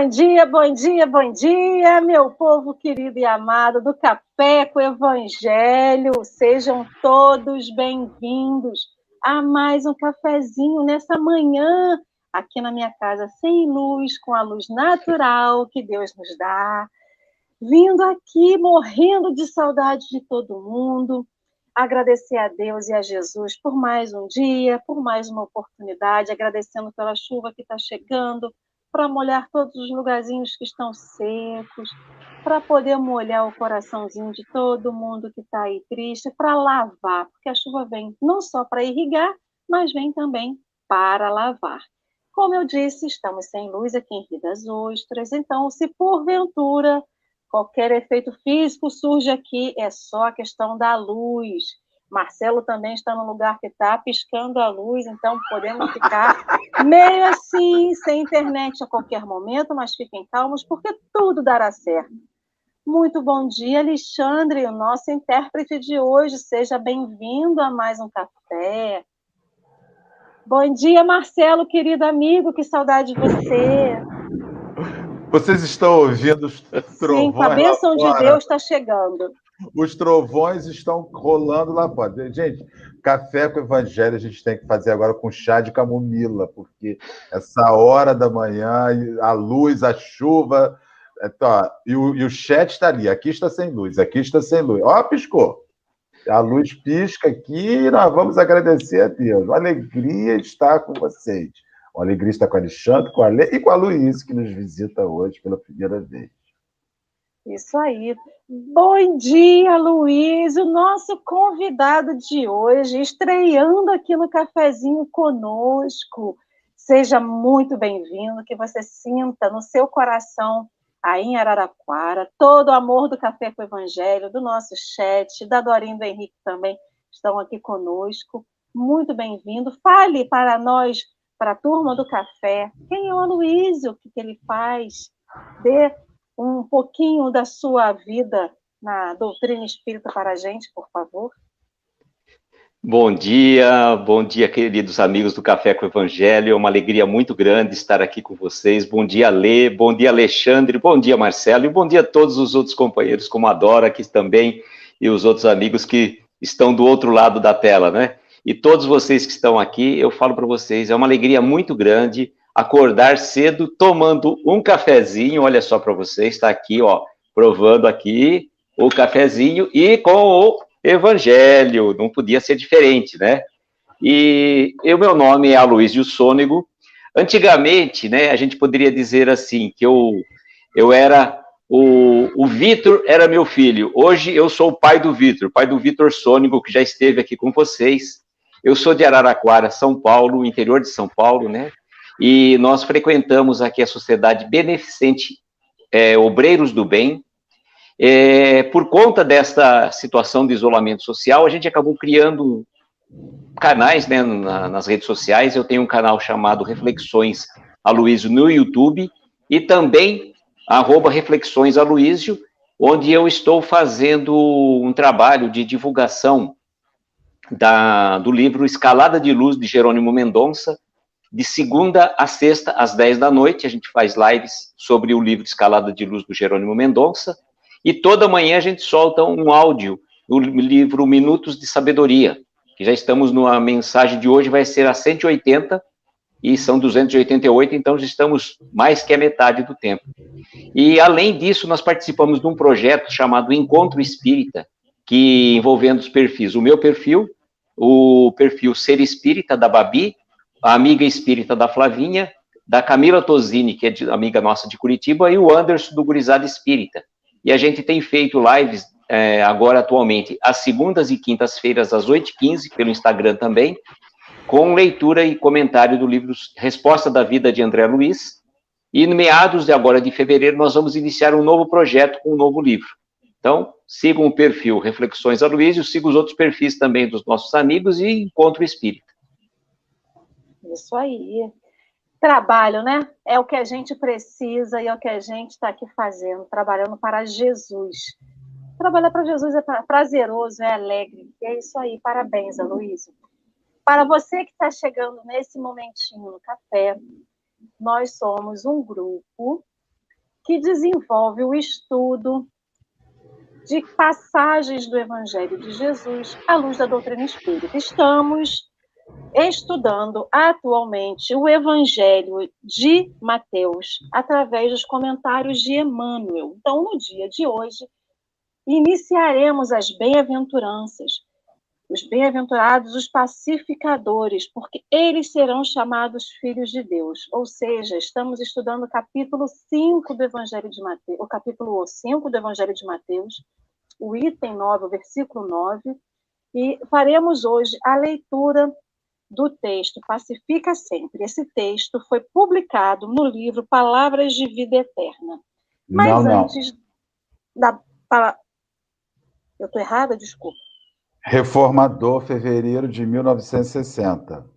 Bom dia, bom dia, bom dia, meu povo querido e amado do Café com Evangelho. Sejam todos bem-vindos a mais um cafezinho nessa manhã aqui na minha casa sem luz, com a luz natural que Deus nos dá. Vindo aqui morrendo de saudade de todo mundo, agradecer a Deus e a Jesus por mais um dia, por mais uma oportunidade, agradecendo pela chuva que está chegando, para molhar todos os lugarzinhos que estão secos, para poder molhar o coraçãozinho de todo mundo que está aí triste, para lavar, porque a chuva vem não só para irrigar, mas vem também para lavar. Como eu disse, estamos sem luz aqui em Rio das Ostras, então, se porventura qualquer efeito físico surge aqui, é só a questão da luz. Marcelo também está no lugar que está, piscando a luz, então podemos ficar meio assim, sem internet a qualquer momento, mas fiquem calmos, porque tudo dará certo. Muito bom dia, Alexandre, o nosso intérprete de hoje. Seja bem-vindo a mais um café. Bom dia, Marcelo, querido amigo, que saudade de você. Vocês estão ouvindo os trovões? Sim, a bênção de Deus está chegando. Os trovões estão rolando lá fora. Gente, café com evangelho a gente tem que fazer agora com chá de camomila, porque essa hora da manhã, a luz, a chuva. Então, e, o, e o chat está ali. Aqui está sem luz, aqui está sem luz. Ó, piscou. A luz pisca aqui e nós vamos agradecer a Deus. Uma alegria estar com vocês. Uma alegria estar com a Alexandre com a Le... e com a Luiz, que nos visita hoje pela primeira vez. Isso aí. Bom dia, Luiz, o nosso convidado de hoje, estreando aqui no cafezinho conosco. Seja muito bem-vindo, que você sinta no seu coração, aí em Araraquara, todo o amor do Café com o Evangelho, do nosso chat, da Dorinha do Henrique também estão aqui conosco. Muito bem-vindo. Fale para nós, para a turma do café, quem é o Aloysio, o que, que ele faz, dê um pouquinho da sua vida na doutrina espírita para a gente, por favor? Bom dia, bom dia, queridos amigos do Café com o Evangelho. É uma alegria muito grande estar aqui com vocês. Bom dia, Lê, bom dia, Alexandre, bom dia, Marcelo, e bom dia a todos os outros companheiros, como a Dora aqui também, e os outros amigos que estão do outro lado da tela, né? E todos vocês que estão aqui, eu falo para vocês, é uma alegria muito grande acordar cedo tomando um cafezinho, olha só para você, está aqui, ó, provando aqui o cafezinho e com o evangelho, não podia ser diferente, né? E o meu nome é Aloysio Sônego. Antigamente, né, a gente poderia dizer assim, que eu, eu era, o, o Vitor era meu filho, hoje eu sou o pai do Vitor, pai do Vitor Sônego, que já esteve aqui com vocês. Eu sou de Araraquara, São Paulo, interior de São Paulo, né? E nós frequentamos aqui a Sociedade Beneficente é, Obreiros do Bem. É, por conta desta situação de isolamento social, a gente acabou criando canais né, na, nas redes sociais. Eu tenho um canal chamado Reflexões Aloísio no YouTube e também arroba Reflexões Aloísio, onde eu estou fazendo um trabalho de divulgação da, do livro Escalada de Luz de Jerônimo Mendonça, de segunda a sexta, às 10 da noite, a gente faz lives sobre o livro Escalada de Luz do Jerônimo Mendonça. E toda manhã a gente solta um áudio do livro Minutos de Sabedoria, que já estamos numa mensagem de hoje, vai ser a 180 e são 288, então já estamos mais que a metade do tempo. E além disso, nós participamos de um projeto chamado Encontro Espírita, que envolvendo os perfis, o meu perfil, o perfil Ser Espírita da Babi a amiga espírita da Flavinha, da Camila Tosini, que é de, amiga nossa de Curitiba, e o Anderson do Gurizada Espírita. E a gente tem feito lives é, agora atualmente às segundas e quintas-feiras às 8h15 pelo Instagram também, com leitura e comentário do livro Resposta da Vida de André Luiz. E no meados de agora de fevereiro nós vamos iniciar um novo projeto com um novo livro. Então, sigam o perfil Reflexões Aloysio, sigam os outros perfis também dos nossos amigos e Encontro Espírita. Isso aí. Trabalho, né? É o que a gente precisa e é o que a gente está aqui fazendo, trabalhando para Jesus. Trabalhar para Jesus é prazeroso, é alegre. E é isso aí. Parabéns, Aloysio. Para você que está chegando nesse momentinho no café, nós somos um grupo que desenvolve o estudo de passagens do Evangelho de Jesus à luz da doutrina espírita. Estamos estudando atualmente o Evangelho de Mateus através dos comentários de Emmanuel. Então, no dia de hoje, iniciaremos as bem-aventuranças, os bem-aventurados, os pacificadores, porque eles serão chamados filhos de Deus. Ou seja, estamos estudando o capítulo 5 do Evangelho de Mateus, o capítulo 5 do Evangelho de Mateus, o item 9, o versículo 9, e faremos hoje a leitura do texto Pacifica Sempre. Esse texto foi publicado no livro Palavras de Vida Eterna. Mas não, antes não. da. Eu estou errada? Desculpa. Reformador, fevereiro de 1960.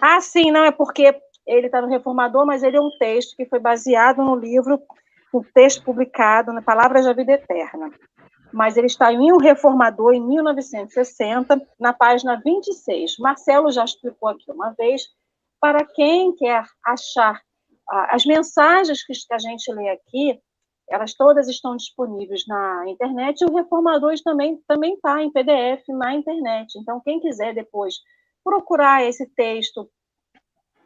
Ah, sim, não, é porque ele está no Reformador, mas ele é um texto que foi baseado no livro, um texto publicado na Palavras da Vida Eterna. Mas ele está em um Reformador em 1960, na página 26. Marcelo já explicou aqui uma vez. Para quem quer achar ah, as mensagens que a gente lê aqui, elas todas estão disponíveis na internet, e o Reformadores também também está em PDF na internet. Então, quem quiser depois procurar esse texto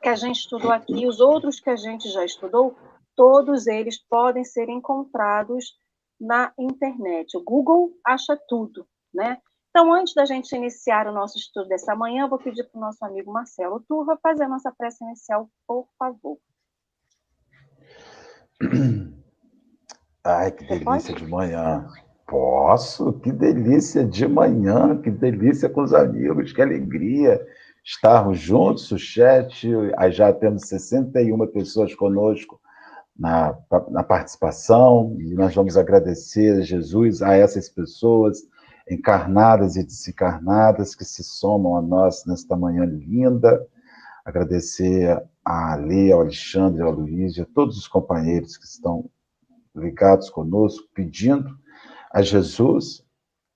que a gente estudou aqui, os outros que a gente já estudou, todos eles podem ser encontrados na internet. O Google acha tudo, né? Então, antes da gente iniciar o nosso estudo dessa manhã, eu vou pedir para o nosso amigo Marcelo Turva fazer a nossa prece inicial, por favor. Ai, que delícia de manhã. Posso? Que delícia de manhã, que delícia com os amigos, que alegria estarmos juntos. O chat, já temos 61 pessoas conosco na, na participação, e nós vamos agradecer a Jesus, a essas pessoas encarnadas e desencarnadas que se somam a nós nesta manhã linda. Agradecer a Lê, ao Alexandre, ao Luiz e a todos os companheiros que estão ligados conosco, pedindo a Jesus,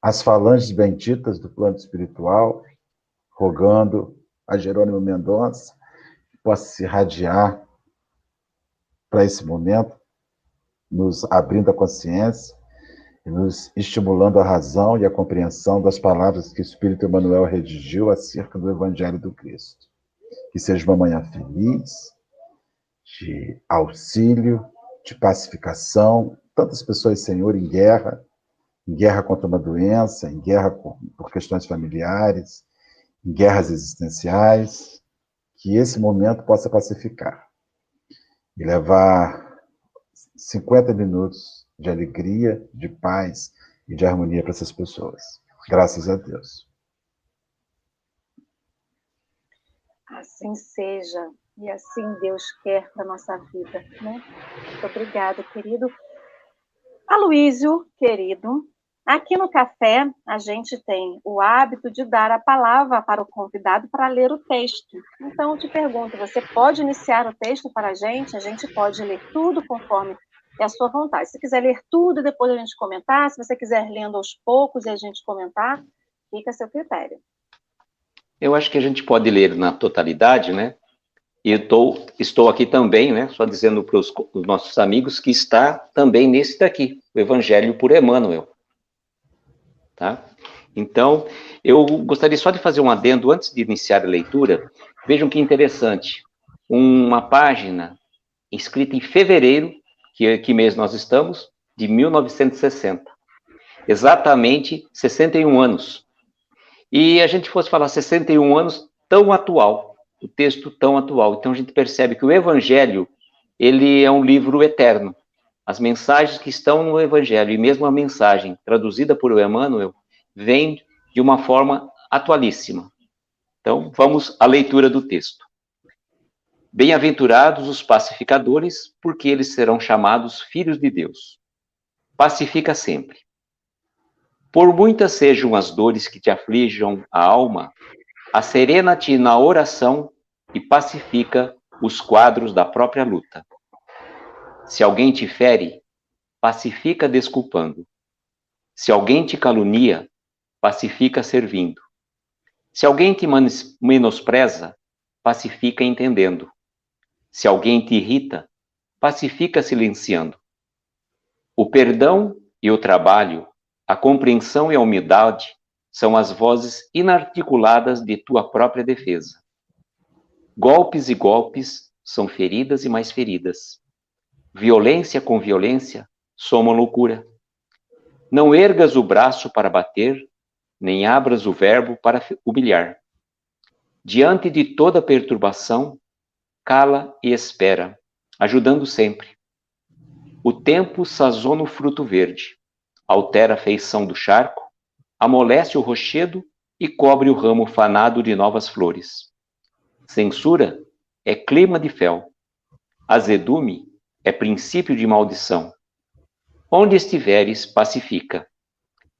as falanges benditas do plano espiritual, rogando a Jerônimo Mendonça que possa se irradiar para esse momento, nos abrindo a consciência e nos estimulando a razão e a compreensão das palavras que o Espírito Emmanuel redigiu acerca do Evangelho do Cristo. Que seja uma manhã feliz, de auxílio, de pacificação, tantas pessoas, Senhor, em guerra, em guerra contra uma doença, em guerra por questões familiares, em guerras existenciais, que esse momento possa pacificar e levar 50 minutos de alegria, de paz e de harmonia para essas pessoas. Graças a Deus. Assim seja. E assim Deus quer para nossa vida, né? Muito obrigada, querido. Aloísio, querido, aqui no café a gente tem o hábito de dar a palavra para o convidado para ler o texto. Então eu te pergunto, você pode iniciar o texto para a gente? A gente pode ler tudo conforme é a sua vontade. Se quiser ler tudo e depois a gente comentar, se você quiser lendo aos poucos e a gente comentar, fica a seu critério. Eu acho que a gente pode ler na totalidade, né? E eu tô, estou aqui também, né, só dizendo para os nossos amigos que está também nesse daqui, o Evangelho por Emmanuel. Tá? Então, eu gostaria só de fazer um adendo antes de iniciar a leitura. Vejam que interessante. Uma página escrita em fevereiro, que, que mês nós estamos, de 1960. Exatamente 61 anos. E a gente fosse falar 61 anos tão atual, o texto tão atual. Então a gente percebe que o Evangelho ele é um livro eterno. As mensagens que estão no Evangelho e mesmo a mensagem traduzida por Emmanuel vem de uma forma atualíssima. Então vamos à leitura do texto. Bem-aventurados os pacificadores, porque eles serão chamados filhos de Deus. Pacifica sempre. Por muitas sejam as dores que te aflijam a alma, acerena-te na oração e pacifica os quadros da própria luta. Se alguém te fere, pacifica desculpando. Se alguém te calunia, pacifica servindo. Se alguém te menospreza, pacifica entendendo. Se alguém te irrita, pacifica silenciando. O perdão e o trabalho, a compreensão e a humildade são as vozes inarticuladas de tua própria defesa. Golpes e golpes são feridas e mais feridas. Violência com violência soma loucura. Não ergas o braço para bater, nem abras o verbo para humilhar. Diante de toda perturbação, cala e espera, ajudando sempre. O tempo sazona o fruto verde, altera a feição do charco, amolece o rochedo e cobre o ramo fanado de novas flores. Censura é clima de fel. Azedume é princípio de maldição. Onde estiveres, pacifica.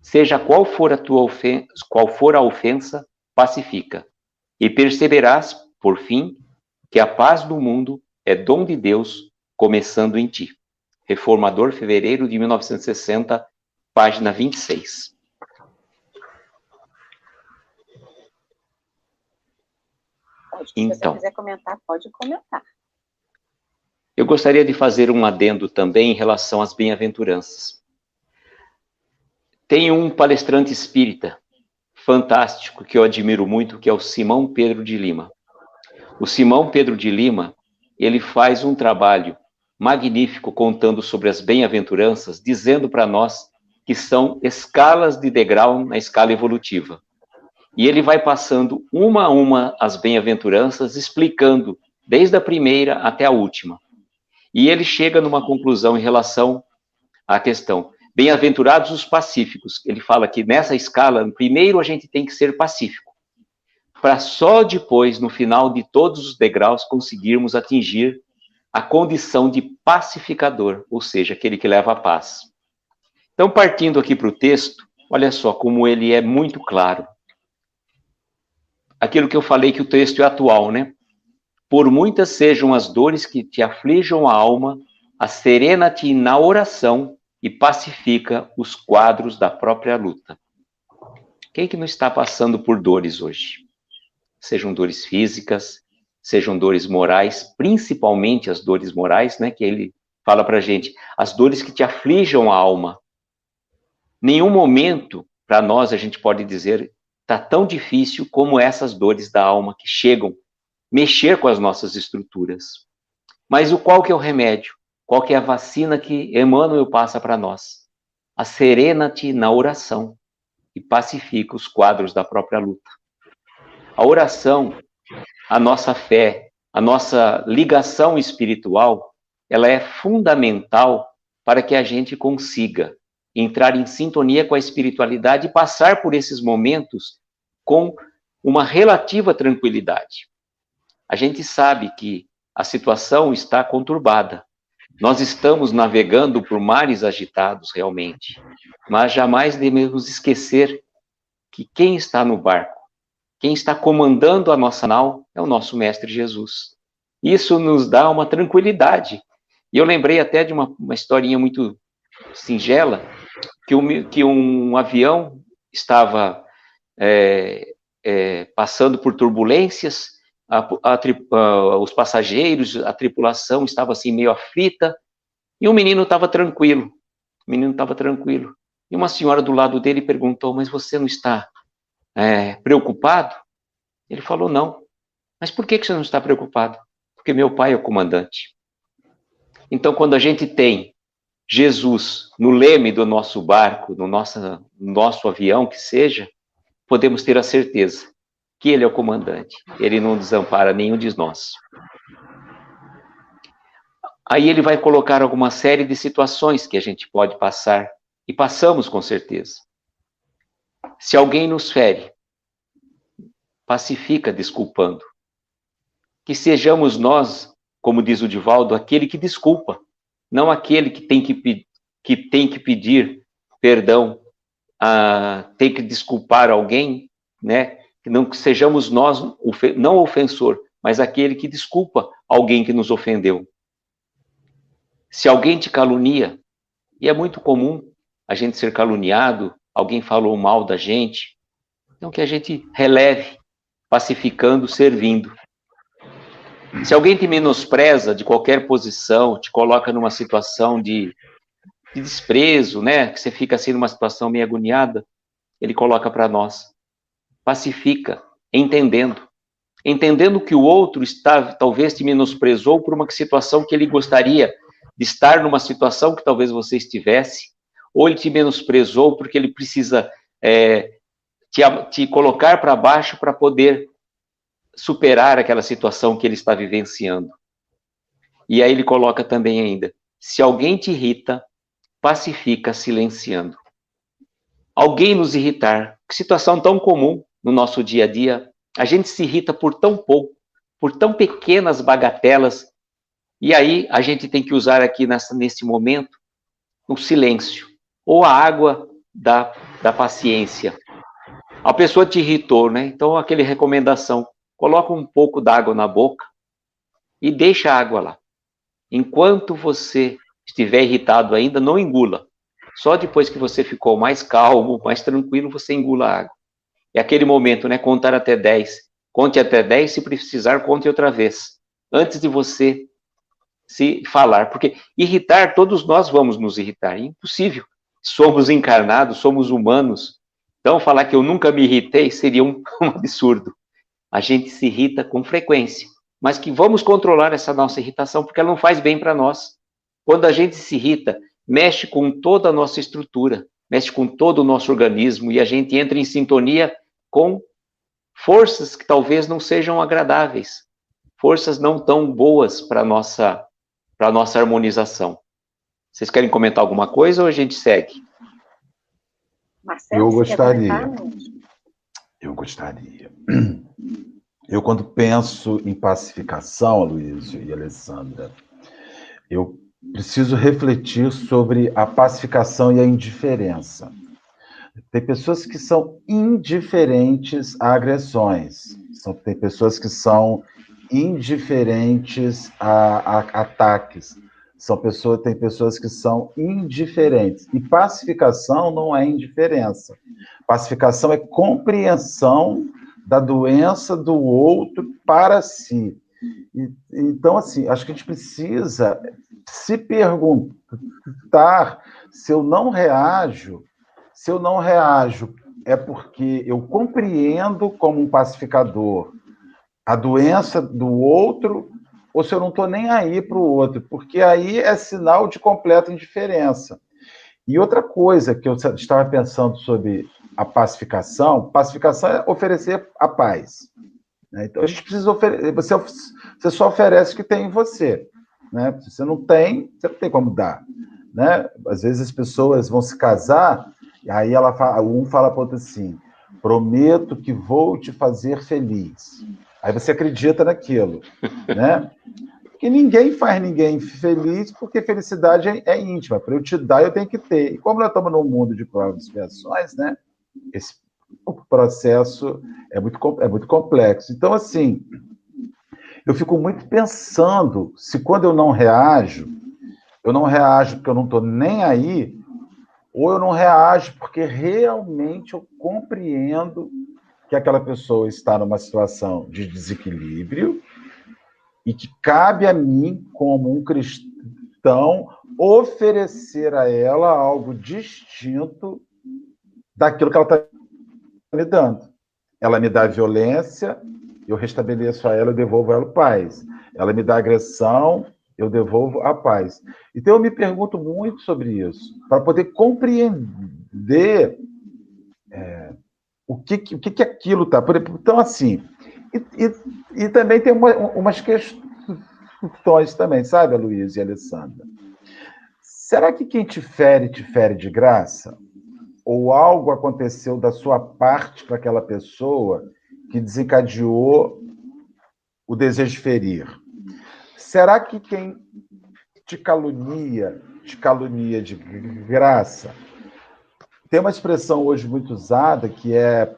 Seja qual for a tua ofensa, qual for a ofensa, pacifica. E perceberás, por fim, que a paz do mundo é dom de Deus, começando em ti. Reformador, fevereiro de 1960, página 26. Pode, se então, você quiser comentar, pode comentar. Eu gostaria de fazer um adendo também em relação às bem-aventuranças. Tem um palestrante espírita fantástico que eu admiro muito, que é o Simão Pedro de Lima. O Simão Pedro de Lima, ele faz um trabalho magnífico contando sobre as bem-aventuranças, dizendo para nós que são escalas de degrau na escala evolutiva. E ele vai passando uma a uma as bem-aventuranças, explicando desde a primeira até a última. E ele chega numa conclusão em relação à questão. Bem-aventurados os pacíficos. Ele fala que nessa escala, primeiro a gente tem que ser pacífico, para só depois, no final de todos os degraus, conseguirmos atingir a condição de pacificador, ou seja, aquele que leva a paz. Então, partindo aqui para o texto, olha só como ele é muito claro aquilo que eu falei que o texto é atual, né? Por muitas sejam as dores que te aflijam a alma, aserena-te na oração e pacifica os quadros da própria luta. Quem que não está passando por dores hoje? Sejam dores físicas, sejam dores morais, principalmente as dores morais, né, que ele fala pra gente, as dores que te aflijam a alma. Nenhum momento para nós a gente pode dizer está tão difícil como essas dores da alma que chegam mexer com as nossas estruturas. Mas o qual que é o remédio? Qual que é a vacina que Emmanuel passa para nós? A serena-te na oração e pacifica os quadros da própria luta. A oração, a nossa fé, a nossa ligação espiritual, ela é fundamental para que a gente consiga entrar em sintonia com a espiritualidade e passar por esses momentos com uma relativa tranquilidade. A gente sabe que a situação está conturbada. Nós estamos navegando por mares agitados, realmente. Mas jamais devemos esquecer que quem está no barco, quem está comandando a nossa nau, é o nosso Mestre Jesus. Isso nos dá uma tranquilidade. E eu lembrei até de uma, uma historinha muito singela que um, que um avião estava é, é, passando por turbulências, a, a, a, os passageiros, a tripulação estava assim meio aflita, e o menino estava tranquilo. O menino estava tranquilo. E uma senhora do lado dele perguntou: Mas você não está é, preocupado? Ele falou: Não. Mas por que, que você não está preocupado? Porque meu pai é o comandante. Então, quando a gente tem Jesus no leme do nosso barco, no nosso, no nosso avião, que seja, podemos ter a certeza que Ele é o comandante. Ele não desampara nenhum de nós. Aí ele vai colocar alguma série de situações que a gente pode passar, e passamos com certeza. Se alguém nos fere, pacifica desculpando. Que sejamos nós, como diz o Divaldo, aquele que desculpa não aquele que tem que, que, tem que pedir perdão, a, tem que desculpar alguém, né? Que não que sejamos nós, não ofensor, mas aquele que desculpa alguém que nos ofendeu. Se alguém te calunia, e é muito comum a gente ser caluniado, alguém falou mal da gente, então que a gente releve, pacificando, servindo. Se alguém te menospreza de qualquer posição, te coloca numa situação de, de desprezo, né? Que você fica assim numa situação meio agoniada, ele coloca para nós. Pacifica, entendendo. Entendendo que o outro está, talvez te menosprezou por uma situação que ele gostaria de estar numa situação que talvez você estivesse, ou ele te menosprezou porque ele precisa é, te, te colocar para baixo para poder superar aquela situação que ele está vivenciando. E aí ele coloca também ainda: se alguém te irrita, pacifica silenciando. Alguém nos irritar, que situação tão comum no nosso dia a dia. A gente se irrita por tão pouco, por tão pequenas bagatelas. E aí a gente tem que usar aqui nessa, nesse momento o silêncio, ou a água da, da paciência. A pessoa te irritou, né? Então, aquele recomendação, coloca um pouco d'água na boca e deixa a água lá. Enquanto você estiver irritado ainda, não engula. Só depois que você ficou mais calmo, mais tranquilo, você engula a água. É aquele momento, né? Contar até 10. Conte até 10, se precisar, conte outra vez. Antes de você se falar. Porque irritar, todos nós vamos nos irritar. É impossível. Somos encarnados, somos humanos. Então, falar que eu nunca me irritei seria um, um absurdo. A gente se irrita com frequência. Mas que vamos controlar essa nossa irritação, porque ela não faz bem para nós. Quando a gente se irrita, mexe com toda a nossa estrutura, mexe com todo o nosso organismo e a gente entra em sintonia com forças que talvez não sejam agradáveis, forças não tão boas para nossa para nossa harmonização. Vocês querem comentar alguma coisa ou a gente segue? Marcelo, eu gostaria. Eu gostaria. Eu, quando penso em pacificação, Luiz e Alessandra, eu preciso refletir sobre a pacificação e a indiferença. Tem pessoas que são indiferentes a agressões, são, tem pessoas que são indiferentes a, a, a ataques, são pessoas, tem pessoas que são indiferentes. E pacificação não é indiferença. Pacificação é compreensão da doença do outro para si. E, então, assim, acho que a gente precisa se perguntar se eu não reajo, se eu não reajo é porque eu compreendo como um pacificador a doença do outro ou se eu não estou nem aí para o outro, porque aí é sinal de completa indiferença. E outra coisa que eu estava pensando sobre a pacificação, pacificação é oferecer a paz. Né? Então a gente precisa oferecer, você, você só oferece o que tem em você. Né? Se você não tem, você não tem como dar. Né? Às vezes as pessoas vão se casar, aí ela fala, um fala para o outro assim: prometo que vou te fazer feliz. Aí você acredita naquilo, né? Porque ninguém faz ninguém feliz, porque felicidade é, é íntima. Para eu te dar, eu tenho que ter. E como nós estamos num mundo de provas e expiações, né? Esse processo é muito, é muito complexo. Então, assim, eu fico muito pensando se quando eu não reajo, eu não reajo porque eu não estou nem aí, ou eu não reajo porque realmente eu compreendo que aquela pessoa está numa situação de desequilíbrio e que cabe a mim, como um cristão, oferecer a ela algo distinto daquilo que ela está me dando. Ela me dá violência, eu restabeleço a ela, eu devolvo a ela paz. Ela me dá agressão, eu devolvo a paz. Então eu me pergunto muito sobre isso, para poder compreender é, o que, o que, que aquilo está. Então, assim, e, e, e também tem uma, umas questões também, sabe, Luiz e Alessandra? Será que quem te fere, te fere de graça? Ou algo aconteceu da sua parte para aquela pessoa que desencadeou o desejo de ferir? Será que quem te calunia, te calunia de graça? Tem uma expressão hoje muito usada que é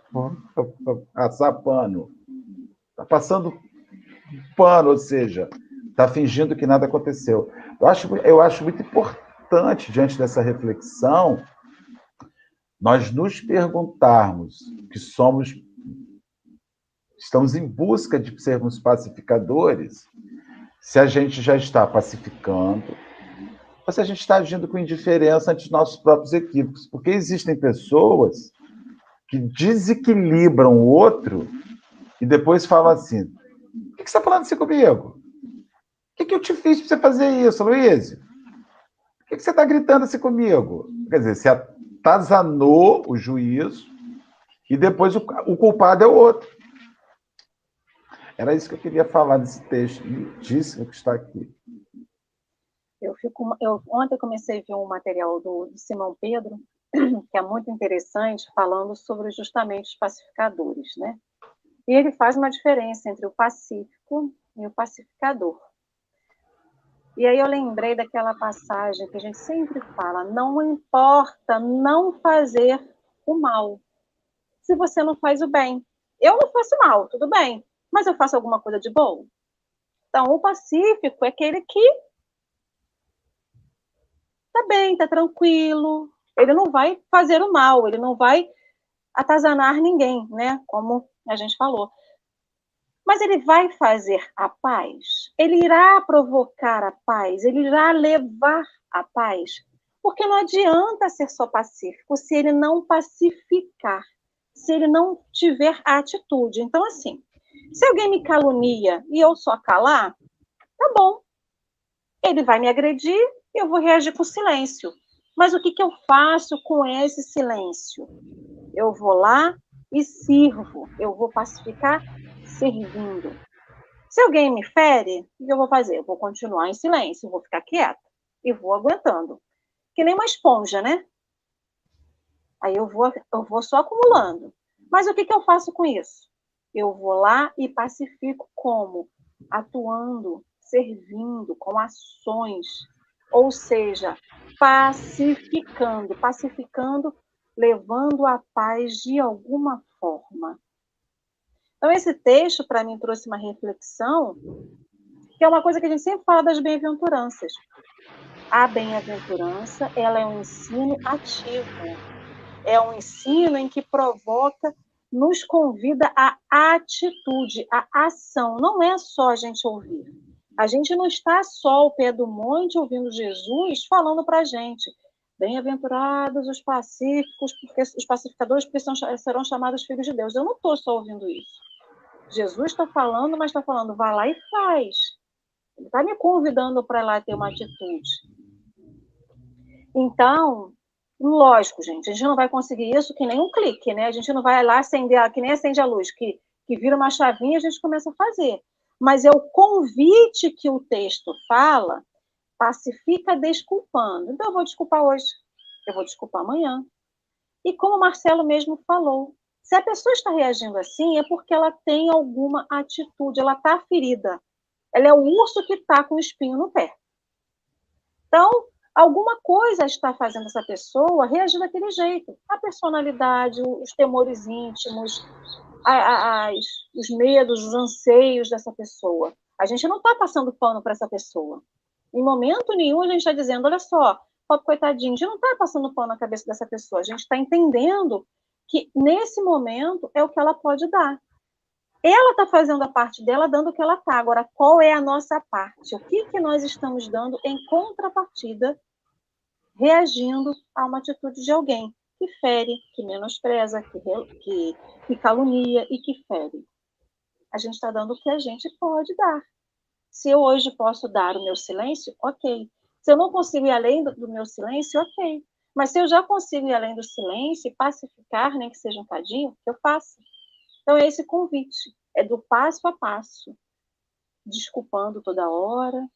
passar pano. Está passando pano, ou seja, está fingindo que nada aconteceu. Eu acho, eu acho muito importante, diante dessa reflexão, nós nos perguntarmos que somos estamos em busca de sermos pacificadores, se a gente já está pacificando, ou se a gente está agindo com indiferença ante os nossos próprios equívocos. Porque existem pessoas que desequilibram o outro e depois falam assim: o que você está falando assim comigo? O que, eu te fiz para você fazer isso, Luiz? Por que você está gritando assim comigo? Quer dizer, você atazanou o juízo e depois o culpado é o outro. Era isso que eu queria falar desse texto lindíssimo que está aqui. Eu fico, eu ontem comecei a ver um material do, do Simão Pedro que é muito interessante, falando sobre justamente os pacificadores, né? E ele faz uma diferença entre o pacífico e o pacificador. E aí eu lembrei daquela passagem que a gente sempre fala: não importa não fazer o mal, se você não faz o bem. Eu não faço mal, tudo bem, mas eu faço alguma coisa de bom. Então, o pacífico é aquele que tá bem, tá tranquilo, ele não vai fazer o mal, ele não vai atazanar ninguém, né? Como a gente falou. Mas ele vai fazer a paz, ele irá provocar a paz, ele irá levar a paz. Porque não adianta ser só pacífico se ele não pacificar, se ele não tiver a atitude. Então, assim, se alguém me calunia e eu só calar, tá bom. Ele vai me agredir, eu vou reagir com silêncio. Mas o que, que eu faço com esse silêncio? Eu vou lá e sirvo, eu vou pacificar servindo. Se alguém me fere, o que eu vou fazer? Eu vou continuar em silêncio, vou ficar quieta e vou aguentando. Que nem uma esponja, né? Aí eu vou, eu vou só acumulando. Mas o que, que eu faço com isso? Eu vou lá e pacifico como? Atuando, servindo, com ações. Ou seja, pacificando, pacificando, levando a paz de alguma forma. Então, esse texto, para mim, trouxe uma reflexão, que é uma coisa que a gente sempre fala das bem-aventuranças. A bem-aventurança, ela é um ensino ativo. É um ensino em que provoca, nos convida à atitude, à ação. Não é só a gente ouvir. A gente não está só ao pé do monte ouvindo Jesus falando para a gente. Bem-aventurados os pacíficos, porque os pacificadores porque são, serão chamados filhos de Deus. Eu não estou só ouvindo isso. Jesus está falando, mas está falando, vá lá e faz. Ele está me convidando para lá ter uma atitude. Então, lógico, gente, a gente não vai conseguir isso que nem um clique, né? A gente não vai lá acender, que nem acende a luz, que, que vira uma chavinha e a gente começa a fazer mas é o convite que o texto fala, pacifica desculpando. Então, eu vou desculpar hoje, eu vou desculpar amanhã. E como o Marcelo mesmo falou, se a pessoa está reagindo assim, é porque ela tem alguma atitude, ela está ferida. Ela é o urso que está com o espinho no pé. Então, alguma coisa está fazendo essa pessoa reagir daquele jeito. A personalidade, os temores íntimos, as, os medos, os anseios dessa pessoa. A gente não está passando pano para essa pessoa. Em momento nenhum a gente está dizendo, olha só, pobre coitadinho, a gente não está passando pano na cabeça dessa pessoa, a gente está entendendo que nesse momento é o que ela pode dar. Ela está fazendo a parte dela, dando o que ela está. Agora, qual é a nossa parte? O que, que nós estamos dando em contrapartida, reagindo a uma atitude de alguém? que fere, que menospreza, que, que, que calunia e que fere. A gente está dando o que a gente pode dar. Se eu hoje posso dar o meu silêncio, ok. Se eu não consigo ir além do, do meu silêncio, ok. Mas se eu já consigo ir além do silêncio e pacificar, nem que seja um cadinho, eu faço. Então é esse convite, é do passo a passo, desculpando toda hora,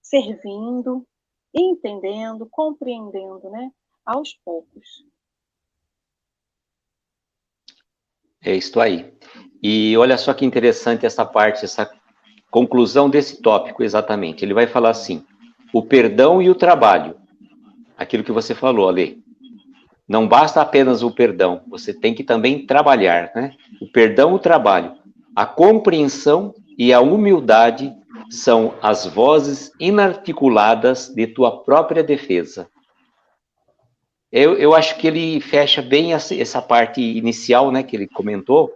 servindo, entendendo, compreendendo, né? aos poucos. É isso aí. E olha só que interessante essa parte, essa conclusão desse tópico, exatamente. Ele vai falar assim: o perdão e o trabalho. Aquilo que você falou, Ale. Não basta apenas o perdão, você tem que também trabalhar, né? O perdão, o trabalho, a compreensão e a humildade são as vozes inarticuladas de tua própria defesa. Eu, eu acho que ele fecha bem essa, essa parte inicial, né, que ele comentou,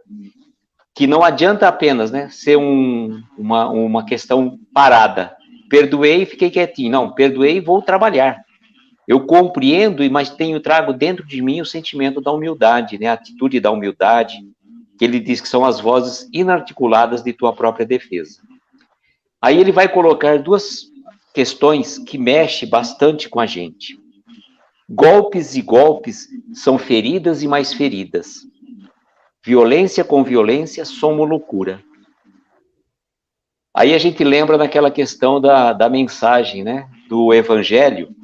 que não adianta apenas, né, ser um, uma, uma questão parada. perdoei e fiquei quietinho. Não, perdoei e vou trabalhar. Eu compreendo, mas tenho trago dentro de mim o sentimento da humildade, né? a atitude da humildade, que ele diz que são as vozes inarticuladas de tua própria defesa. Aí ele vai colocar duas questões que mexem bastante com a gente. Golpes e golpes são feridas e mais feridas. Violência com violência soma loucura. Aí a gente lembra daquela questão da, da mensagem, né? Do evangelho,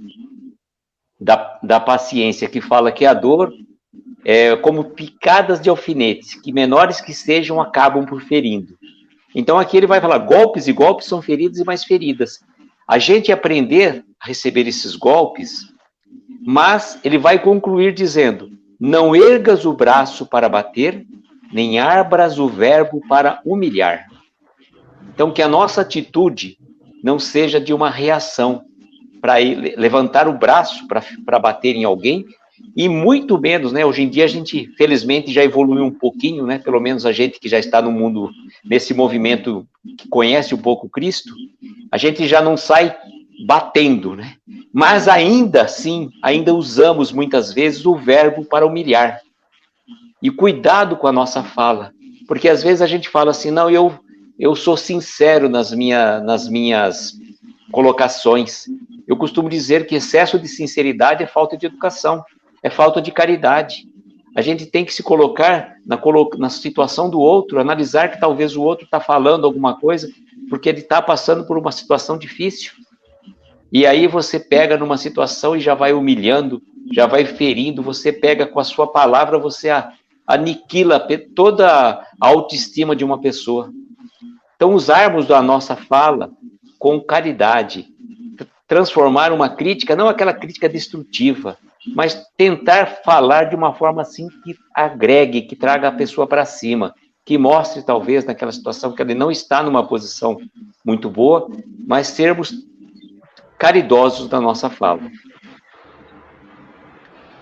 da, da paciência, que fala que a dor é como picadas de alfinetes, que menores que sejam acabam por ferindo. Então aqui ele vai falar: golpes e golpes são feridas e mais feridas. A gente aprender a receber esses golpes, mas ele vai concluir dizendo: não ergas o braço para bater, nem abras o verbo para humilhar. Então, que a nossa atitude não seja de uma reação, para levantar o braço para bater em alguém, e muito menos, né? Hoje em dia a gente, felizmente, já evoluiu um pouquinho, né? Pelo menos a gente que já está no mundo, nesse movimento que conhece um pouco Cristo, a gente já não sai batendo, né? Mas ainda assim, ainda usamos muitas vezes o verbo para humilhar. E cuidado com a nossa fala, porque às vezes a gente fala assim, não, eu eu sou sincero nas, minha, nas minhas colocações. Eu costumo dizer que excesso de sinceridade é falta de educação, é falta de caridade. A gente tem que se colocar na, na situação do outro, analisar que talvez o outro está falando alguma coisa porque ele está passando por uma situação difícil. E aí você pega numa situação e já vai humilhando, já vai ferindo, você pega com a sua palavra, você aniquila toda a autoestima de uma pessoa. Então, usarmos a nossa fala com caridade, transformar uma crítica, não aquela crítica destrutiva, mas tentar falar de uma forma assim que agregue, que traga a pessoa para cima, que mostre talvez naquela situação que ele não está numa posição muito boa, mas sermos caridosos na nossa fala.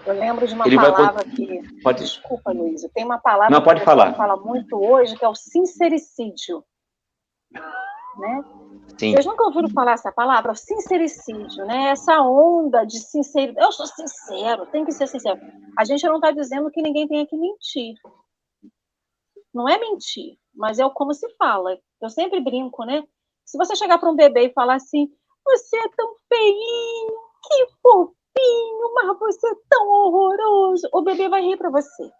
Eu lembro de uma ele palavra vai... que. Pode... Desculpa, Luísa. Tem uma palavra não, pode que falar. fala muito hoje, que é o sincericídio né? Sim. Vocês nunca ouviram falar essa palavra? Sincericídio, né? Essa onda de sinceridade. Eu sou sincero, tem que ser sincero. A gente não está dizendo que ninguém tenha que mentir. Não é mentir, mas é o como se fala. Eu sempre brinco, né? Se você chegar para um bebê e falar assim, você é tão feinho, que fofinho, mas você é tão horroroso, o bebê vai rir para você.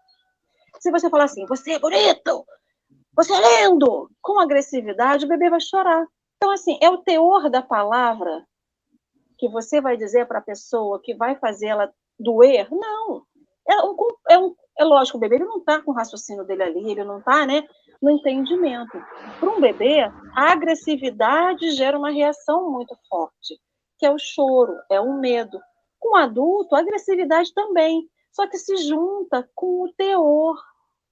Se você falar assim, você é bonito, você é lindo! Com agressividade, o bebê vai chorar. Então, assim, é o teor da palavra que você vai dizer para a pessoa que vai fazer ela doer? Não. É, um, é, um, é lógico, o bebê ele não está com o raciocínio dele ali, ele não está né, no entendimento. Para um bebê, a agressividade gera uma reação muito forte, que é o choro, é o medo. Com o adulto, a agressividade também, só que se junta com o teor,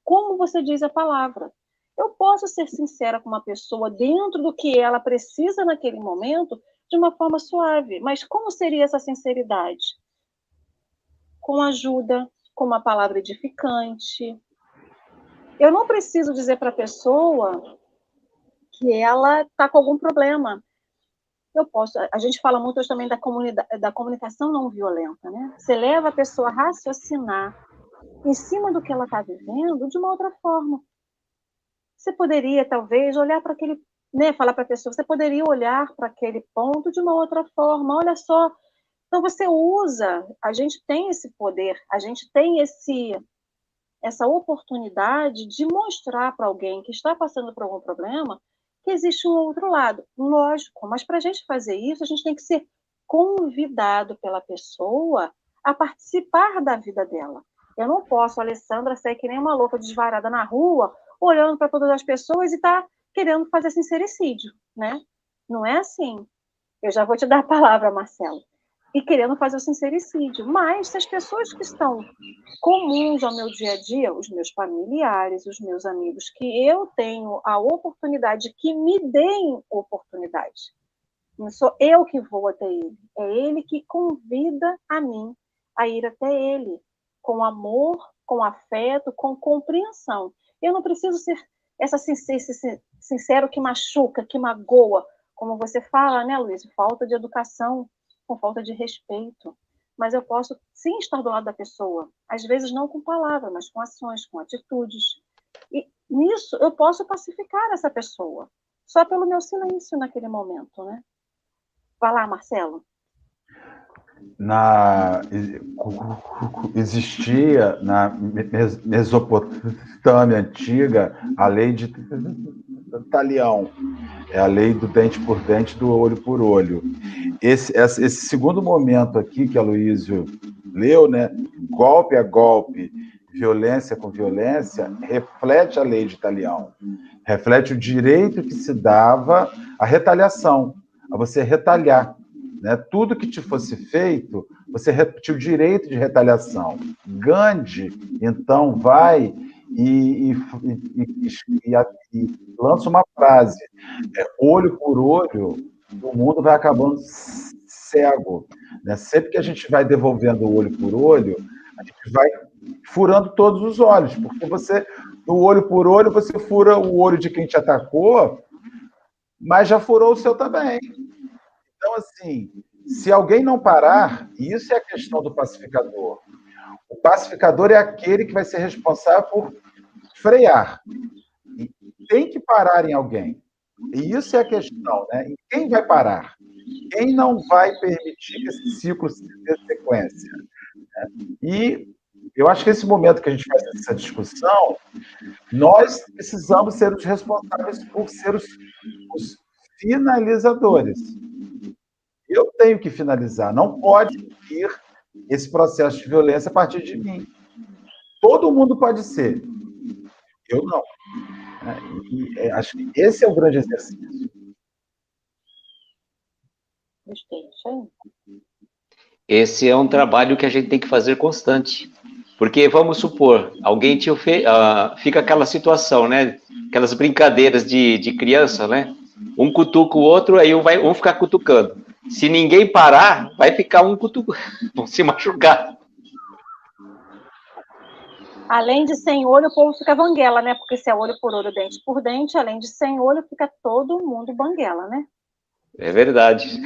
como você diz a palavra. Eu posso ser sincera com uma pessoa dentro do que ela precisa naquele momento de uma forma suave, mas como seria essa sinceridade? Com ajuda, com uma palavra edificante. Eu não preciso dizer para a pessoa que ela está com algum problema. Eu posso. A gente fala muito hoje também da, da comunicação não violenta, né? Você leva a pessoa a raciocinar em cima do que ela está vivendo de uma outra forma. Você poderia, talvez, olhar para aquele, né, falar para a pessoa, você poderia olhar para aquele ponto de uma outra forma. Olha só. Então você usa, a gente tem esse poder, a gente tem esse essa oportunidade de mostrar para alguém que está passando por algum problema que existe um outro lado. Lógico, mas para a gente fazer isso, a gente tem que ser convidado pela pessoa a participar da vida dela. Eu não posso, Alessandra, sair que nem uma louca desvarada na rua olhando para todas as pessoas e está querendo fazer sincericídio, né? Não é assim. Eu já vou te dar a palavra, Marcelo. E querendo fazer o sincericídio. Mas se as pessoas que estão comuns ao meu dia a dia, os meus familiares, os meus amigos, que eu tenho a oportunidade, que me deem oportunidade. Não sou eu que vou até ele, é ele que convida a mim a ir até ele, com amor, com afeto, com compreensão. Eu não preciso ser essa sincero que machuca, que magoa, como você fala, né, Luiz, falta de educação, com falta de respeito. Mas eu posso sim estar do lado da pessoa, às vezes não com palavras, mas com ações, com atitudes. E nisso eu posso pacificar essa pessoa, só pelo meu silêncio naquele momento, né? Vai lá, Marcelo na existia na Mesopotâmia antiga a lei de talião, é a lei do dente por dente, do olho por olho. Esse, esse segundo momento aqui que a Luísio leu, né, golpe a golpe, violência com violência, reflete a lei de talião, reflete o direito que se dava à retaliação, a você retalhar. Né? Tudo que te fosse feito, você tinha o direito de retaliação. Gandhi, então, vai e, e, e, e lança uma frase: é, olho por olho, o mundo vai acabando cego. Né? Sempre que a gente vai devolvendo o olho por olho, a gente vai furando todos os olhos, porque você, no olho por olho, você fura o olho de quem te atacou, mas já furou o seu também. Então, assim, se alguém não parar, e isso é a questão do pacificador. O pacificador é aquele que vai ser responsável por frear. E tem que parar em alguém. E isso é a questão, né? E quem vai parar? Quem não vai permitir que esse ciclo se dê sequência? Né? E eu acho que esse momento que a gente faz essa discussão, nós precisamos ser os responsáveis por ser os, os finalizadores. Eu tenho que finalizar. Não pode vir esse processo de violência a partir de mim. Todo mundo pode ser. Eu não. E, é, acho que esse é o grande exercício. Esse é um trabalho que a gente tem que fazer constante. Porque vamos supor, alguém te ofe... Uh, fica aquela situação, né? Aquelas brincadeiras de, de criança, né? Um cutuca o outro, aí um vai um ficar cutucando. Se ninguém parar, vai ficar um cutucando, vão se machucar. Além de sem olho, o povo fica banguela, né? Porque se é olho por olho, dente por dente, além de sem olho, fica todo mundo banguela, né? É verdade.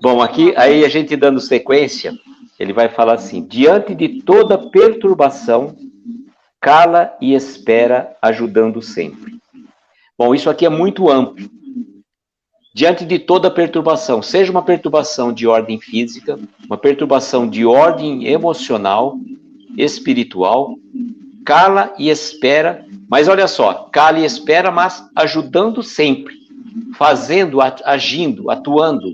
Bom, aqui aí a gente dando sequência, ele vai falar assim: diante de toda perturbação, cala e espera, ajudando sempre. Bom, isso aqui é muito amplo. Diante de toda perturbação, seja uma perturbação de ordem física, uma perturbação de ordem emocional, espiritual, cala e espera, mas olha só, cala e espera, mas ajudando sempre, fazendo, agindo, atuando.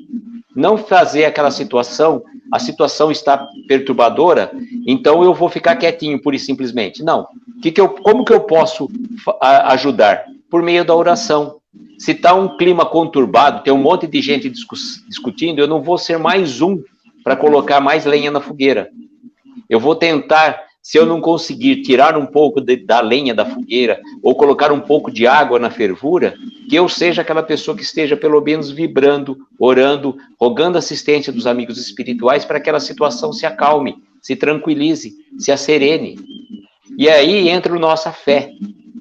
Não fazer aquela situação, a situação está perturbadora, então eu vou ficar quietinho, pura e simplesmente. Não. Que que eu, como que eu posso ajudar? por meio da oração. Se está um clima conturbado, tem um monte de gente discutindo, eu não vou ser mais um para colocar mais lenha na fogueira. Eu vou tentar, se eu não conseguir tirar um pouco de, da lenha da fogueira ou colocar um pouco de água na fervura, que eu seja aquela pessoa que esteja pelo menos vibrando, orando, rogando assistência dos amigos espirituais para que aquela situação se acalme, se tranquilize, se acerene. E aí entra a nossa fé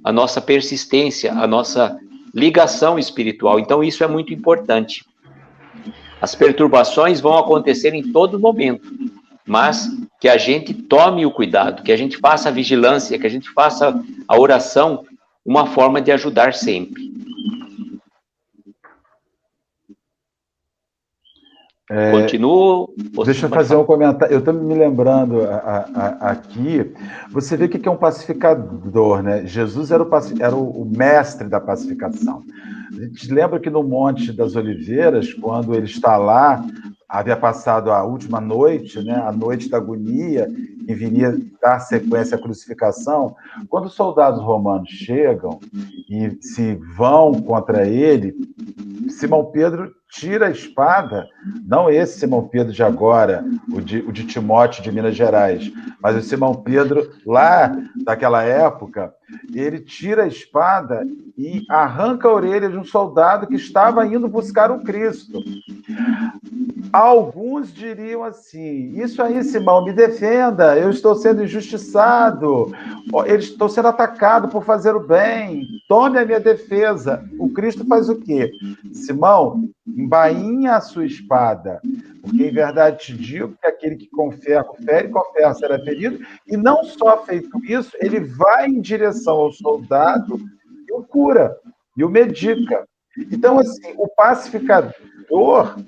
a nossa persistência, a nossa ligação espiritual. Então, isso é muito importante. As perturbações vão acontecer em todo momento, mas que a gente tome o cuidado, que a gente faça a vigilância, que a gente faça a oração uma forma de ajudar sempre. É, Continuo. Deixa eu fazer um comentário. Eu estou me lembrando a, a, aqui. Você vê o que é um pacificador, né? Jesus era, o, era o, mestre da pacificação. A gente lembra que no Monte das Oliveiras, quando ele está lá, havia passado a última noite, né? A noite da agonia, que viria dar sequência à crucificação. Quando os soldados romanos chegam e se vão contra ele, Simão Pedro tira a espada, não esse Simão Pedro de agora, o de, o de Timóteo de Minas Gerais, mas o Simão Pedro lá daquela época, ele tira a espada e arranca a orelha de um soldado que estava indo buscar o Cristo. Alguns diriam assim: Isso aí, Simão, me defenda, eu estou sendo injustiçado, estou sendo atacado por fazer o bem. tome a minha defesa. O Cristo faz o quê? Simão, embainha a sua espada, porque em verdade te digo que aquele que com ferro fere, com ferro será ferido, e não só feito isso, ele vai em direção ao soldado e o cura, e o medica. Então, assim, o pacificador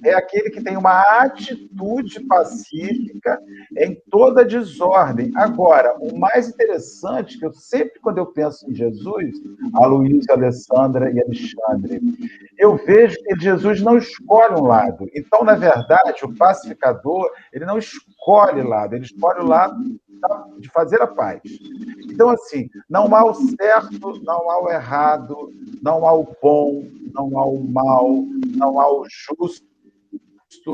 é aquele que tem uma atitude pacífica em toda desordem. Agora, o mais interessante, que eu sempre, quando eu penso em Jesus, a Luísa, a Alessandra e Alexandre, eu vejo que Jesus não escolhe um lado. Então, na verdade, o pacificador, ele não escolhe lado, ele escolhe o lado de fazer a paz. Então, assim, não há o certo, não há o errado, não há o bom, não há o mal, não há o justo,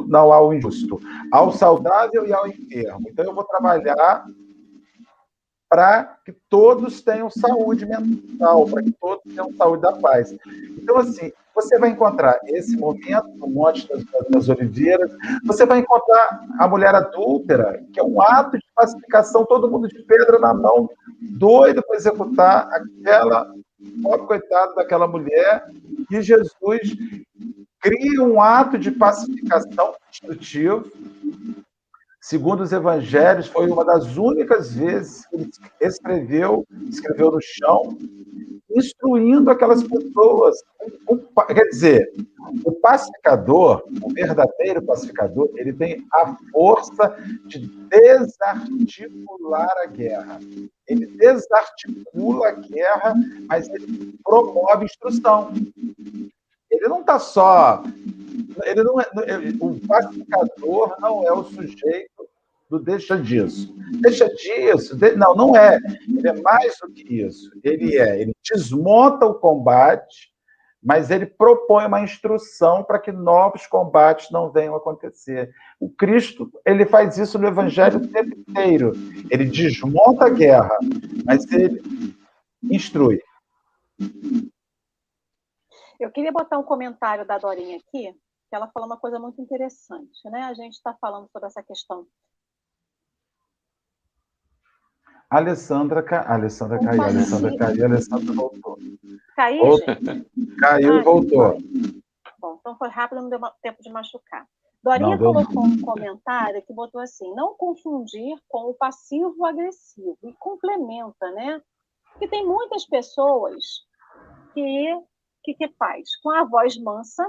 não há o injusto. Há o saudável e há o enfermo. Então, eu vou trabalhar para que todos tenham saúde mental, para que todos tenham saúde da paz. Então, assim, você vai encontrar esse momento no Monte das, das Oliveiras, você vai encontrar a mulher adúltera, que é um ato de pacificação, todo mundo de pedra na mão, doido para executar aquela pobre coitado daquela mulher, e Jesus cria um ato de pacificação destrutivo. Segundo os evangelhos, foi uma das únicas vezes que ele escreveu, escreveu no chão, instruindo aquelas pessoas. Quer dizer, o pacificador, o verdadeiro pacificador, ele tem a força de desarticular a guerra. Ele desarticula a guerra, mas ele promove instrução. Ele não está só. Ele não é, o pacificador não é o sujeito do deixa disso. Deixa disso. Não, não é. Ele é mais do que isso. Ele é. Ele desmonta o combate, mas ele propõe uma instrução para que novos combates não venham a acontecer. O Cristo, ele faz isso no Evangelho o tempo inteiro. Ele desmonta a guerra, mas ele instrui. Eu queria botar um comentário da Dorinha aqui, que ela falou uma coisa muito interessante, né? A gente está falando sobre essa questão a Alessandra, ca... Alessandra caiu, Alessandra caiu, Alessandra voltou. Caiu? Caiu e voltou. Bom, então foi rápido, não deu tempo de machucar. Dorinha não, colocou um comentário que botou assim: não confundir com o passivo agressivo. E complementa, né? Porque tem muitas pessoas que que, que faz? Com a voz mansa,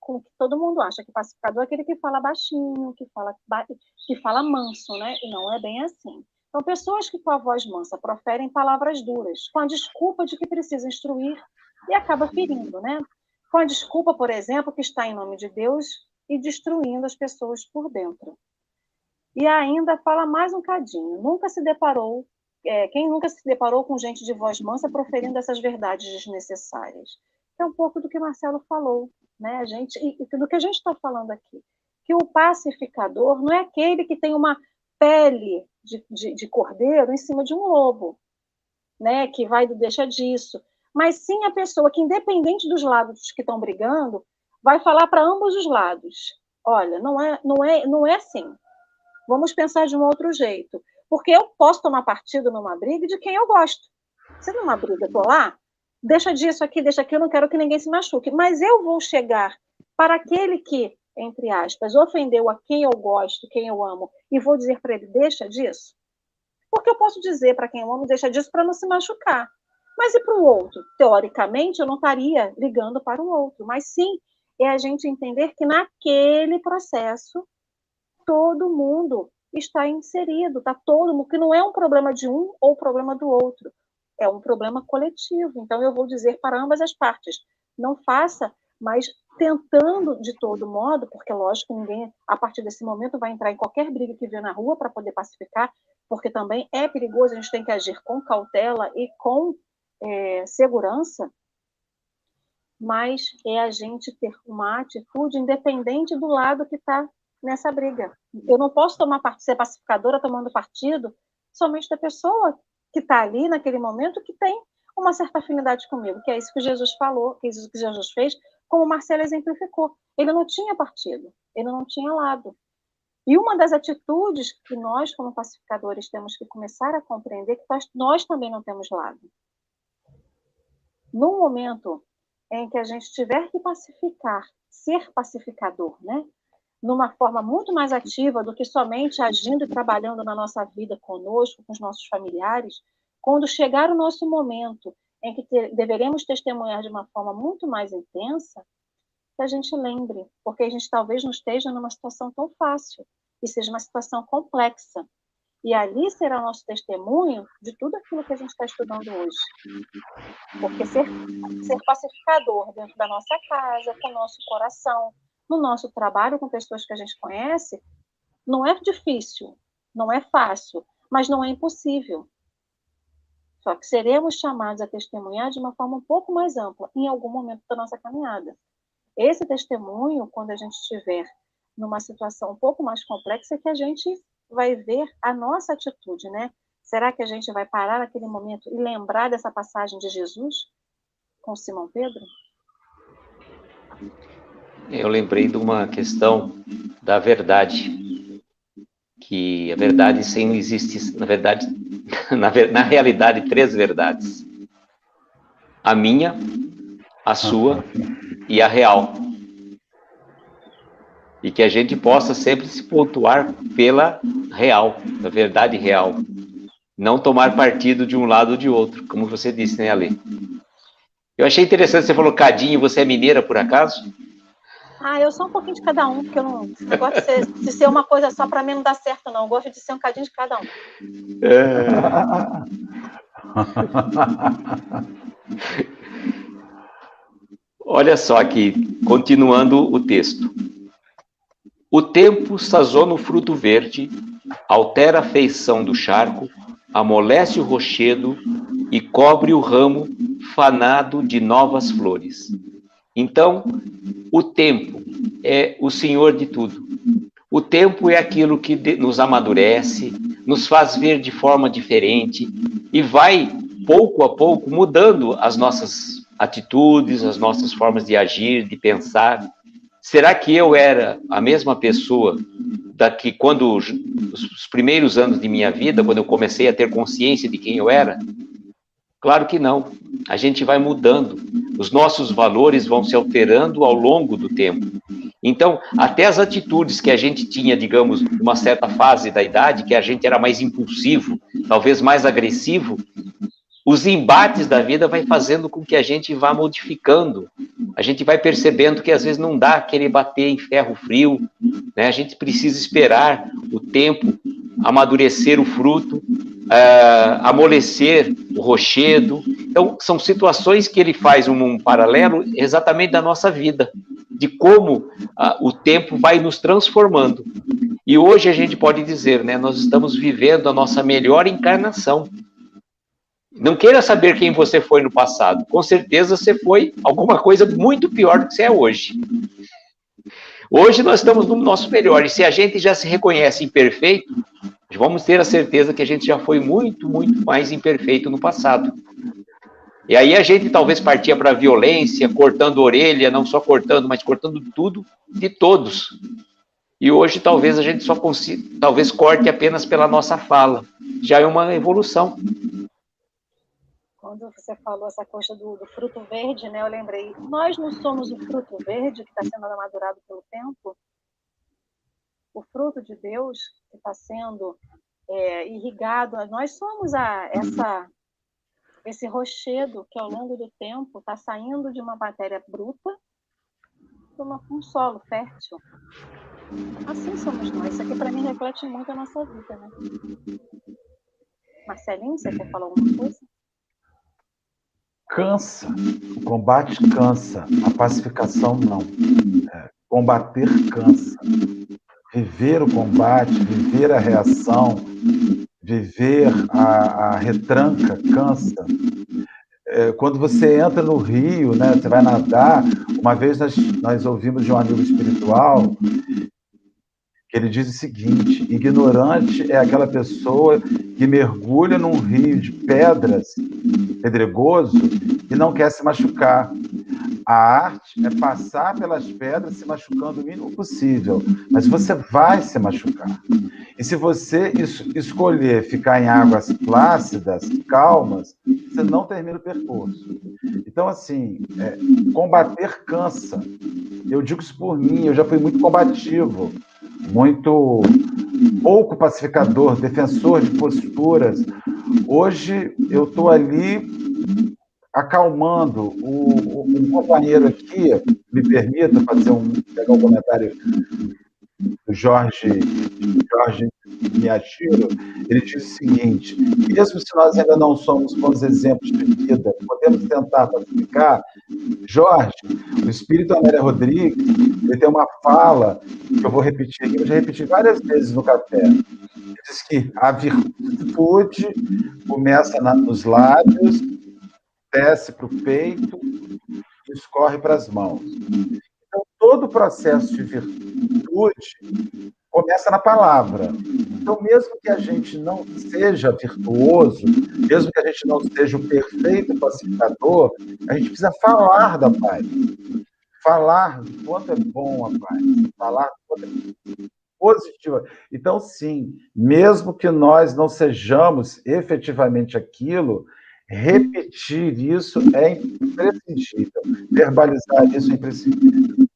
com que todo mundo acha que pacificador é aquele que fala baixinho, que fala, que fala manso, né? E não é bem assim. São pessoas que, com a voz mansa, proferem palavras duras, com a desculpa de que precisa instruir e acaba ferindo, né? Com a desculpa, por exemplo, que está em nome de Deus e destruindo as pessoas por dentro. E ainda fala mais um cadinho. Nunca se deparou, é, quem nunca se deparou com gente de voz mansa proferindo essas verdades desnecessárias? É um pouco do que Marcelo falou, né? A gente, e, do que a gente está falando aqui. Que o pacificador não é aquele que tem uma pele de, de, de cordeiro em cima de um lobo, né? Que vai do deixa disso. Mas sim a pessoa que, independente dos lados que estão brigando, vai falar para ambos os lados. Olha, não é, não é, não é assim. Vamos pensar de um outro jeito. Porque eu posso tomar partido numa briga de quem eu gosto. Se numa briga eu tô lá, deixa disso aqui, deixa aqui, eu não quero que ninguém se machuque. Mas eu vou chegar para aquele que entre aspas, ofendeu a quem eu gosto, quem eu amo, e vou dizer para ele, deixa disso? Porque eu posso dizer para quem eu amo, deixa disso para não se machucar. Mas e para o outro? Teoricamente, eu não estaria ligando para o outro, mas sim é a gente entender que naquele processo todo mundo está inserido, está todo mundo, que não é um problema de um ou problema do outro, é um problema coletivo. Então eu vou dizer para ambas as partes, não faça, mas tentando de todo modo, porque lógico ninguém a partir desse momento vai entrar em qualquer briga que vê na rua para poder pacificar, porque também é perigoso, a gente tem que agir com cautela e com é, segurança, mas é a gente ter uma atitude independente do lado que está nessa briga. Eu não posso tomar ser pacificadora tomando partido somente da pessoa que está ali naquele momento que tem uma certa afinidade comigo, que é isso que Jesus falou, que é isso que Jesus fez, como o Marcelo exemplificou. Ele não tinha partido, ele não tinha lado. E uma das atitudes que nós, como pacificadores, temos que começar a compreender é que nós, nós também não temos lado. no momento em que a gente tiver que pacificar, ser pacificador, né? Numa forma muito mais ativa do que somente agindo e trabalhando na nossa vida conosco, com os nossos familiares, quando chegar o nosso momento em que ter, deveremos testemunhar de uma forma muito mais intensa, que a gente lembre, porque a gente talvez não esteja numa situação tão fácil, e seja uma situação complexa. E ali será o nosso testemunho de tudo aquilo que a gente está estudando hoje. Porque ser, ser pacificador dentro da nossa casa, com o nosso coração, no nosso trabalho com pessoas que a gente conhece, não é difícil, não é fácil, mas não é impossível. Só que seremos chamados a testemunhar de uma forma um pouco mais ampla em algum momento da nossa caminhada. Esse testemunho, quando a gente estiver numa situação um pouco mais complexa, é que a gente vai ver a nossa atitude, né? Será que a gente vai parar naquele momento e lembrar dessa passagem de Jesus com Simão Pedro? Eu lembrei de uma questão da verdade, que a verdade sem existe, na verdade, na, na realidade, três verdades: a minha, a sua e a real e que a gente possa sempre se pontuar pela real, a verdade real. Não tomar partido de um lado ou de outro, como você disse, né, Ale? Eu achei interessante, você falou Cadinho, você é mineira por acaso? Ah, eu sou um pouquinho de cada um, porque eu não, não gosto de ser, de ser, uma coisa só para mim não dá certo, não. Eu gosto de ser um cadinho de cada um. É... Olha só aqui, continuando o texto. O tempo sazona o fruto verde, altera a feição do charco, amolece o rochedo e cobre o ramo fanado de novas flores. Então, o tempo é o senhor de tudo. O tempo é aquilo que nos amadurece, nos faz ver de forma diferente e vai, pouco a pouco, mudando as nossas atitudes, as nossas formas de agir, de pensar. Será que eu era a mesma pessoa daqui quando os, os primeiros anos de minha vida, quando eu comecei a ter consciência de quem eu era? Claro que não. A gente vai mudando. Os nossos valores vão se alterando ao longo do tempo. Então, até as atitudes que a gente tinha, digamos, numa certa fase da idade, que a gente era mais impulsivo, talvez mais agressivo, os embates da vida vai fazendo com que a gente vá modificando. A gente vai percebendo que às vezes não dá querer bater em ferro frio, né? A gente precisa esperar o tempo amadurecer o fruto, uh, amolecer o rochedo. Então, são situações que ele faz um, um paralelo exatamente da nossa vida, de como uh, o tempo vai nos transformando. E hoje a gente pode dizer, né, nós estamos vivendo a nossa melhor encarnação. Não queira saber quem você foi no passado. Com certeza você foi alguma coisa muito pior do que você é hoje. Hoje nós estamos no nosso melhor. E se a gente já se reconhece imperfeito, vamos ter a certeza que a gente já foi muito, muito mais imperfeito no passado. E aí a gente talvez partia para a violência, cortando orelha, não só cortando, mas cortando tudo de todos. E hoje talvez a gente só consiga, talvez corte apenas pela nossa fala. Já é uma evolução quando você falou essa coisa do, do, fruto verde, né, eu lembrei, nós não somos o fruto verde que está sendo amadurado pelo tempo? O fruto de Deus que está sendo é, irrigado, nós somos a, essa, esse rochedo que ao longo do tempo está saindo de uma matéria bruta para um solo fértil. Assim somos nós. Isso aqui para mim reflete muito a nossa vida, né? Marcelinho, você quer falar alguma coisa? cansa. O combate cansa. A pacificação não. É, combater cansa. Viver o combate, viver a reação, viver a, a retranca cansa. É, quando você entra no rio, né, você vai nadar. Uma vez nós, nós ouvimos de um amigo espiritual que ele diz o seguinte: ignorante é aquela pessoa que mergulha num rio de pedras pedregoso e não quer se machucar. A arte é passar pelas pedras se machucando o mínimo possível, mas você vai se machucar. E se você es escolher ficar em águas plácidas, calmas, você não termina o percurso. Então, assim, é, combater cansa. Eu digo isso por mim, eu já fui muito combativo, muito pouco pacificador, defensor de posturas. Hoje eu estou ali acalmando o, um companheiro aqui, me permita fazer um pegar um comentário do Jorge Jorge Miyashiro, ele diz o seguinte: mesmo se nós ainda não somos bons exemplos de vida, podemos tentar pacificar. Jorge, o espírito Amélia Rodrigues, ele tem uma fala que eu vou repetir aqui, eu já repeti várias vezes no café. Ele diz que a virtude começa na, nos lábios, desce para o peito e escorre para as mãos. Então, todo o processo de virtude começa na palavra. Então, mesmo que a gente não seja virtuoso, mesmo que a gente não seja o perfeito pacificador, a gente precisa falar da paz. Falar do quanto é bom a paz. Falar do quanto é positiva. Então, sim, mesmo que nós não sejamos efetivamente aquilo, repetir isso é imprescindível. Verbalizar isso é imprescindível.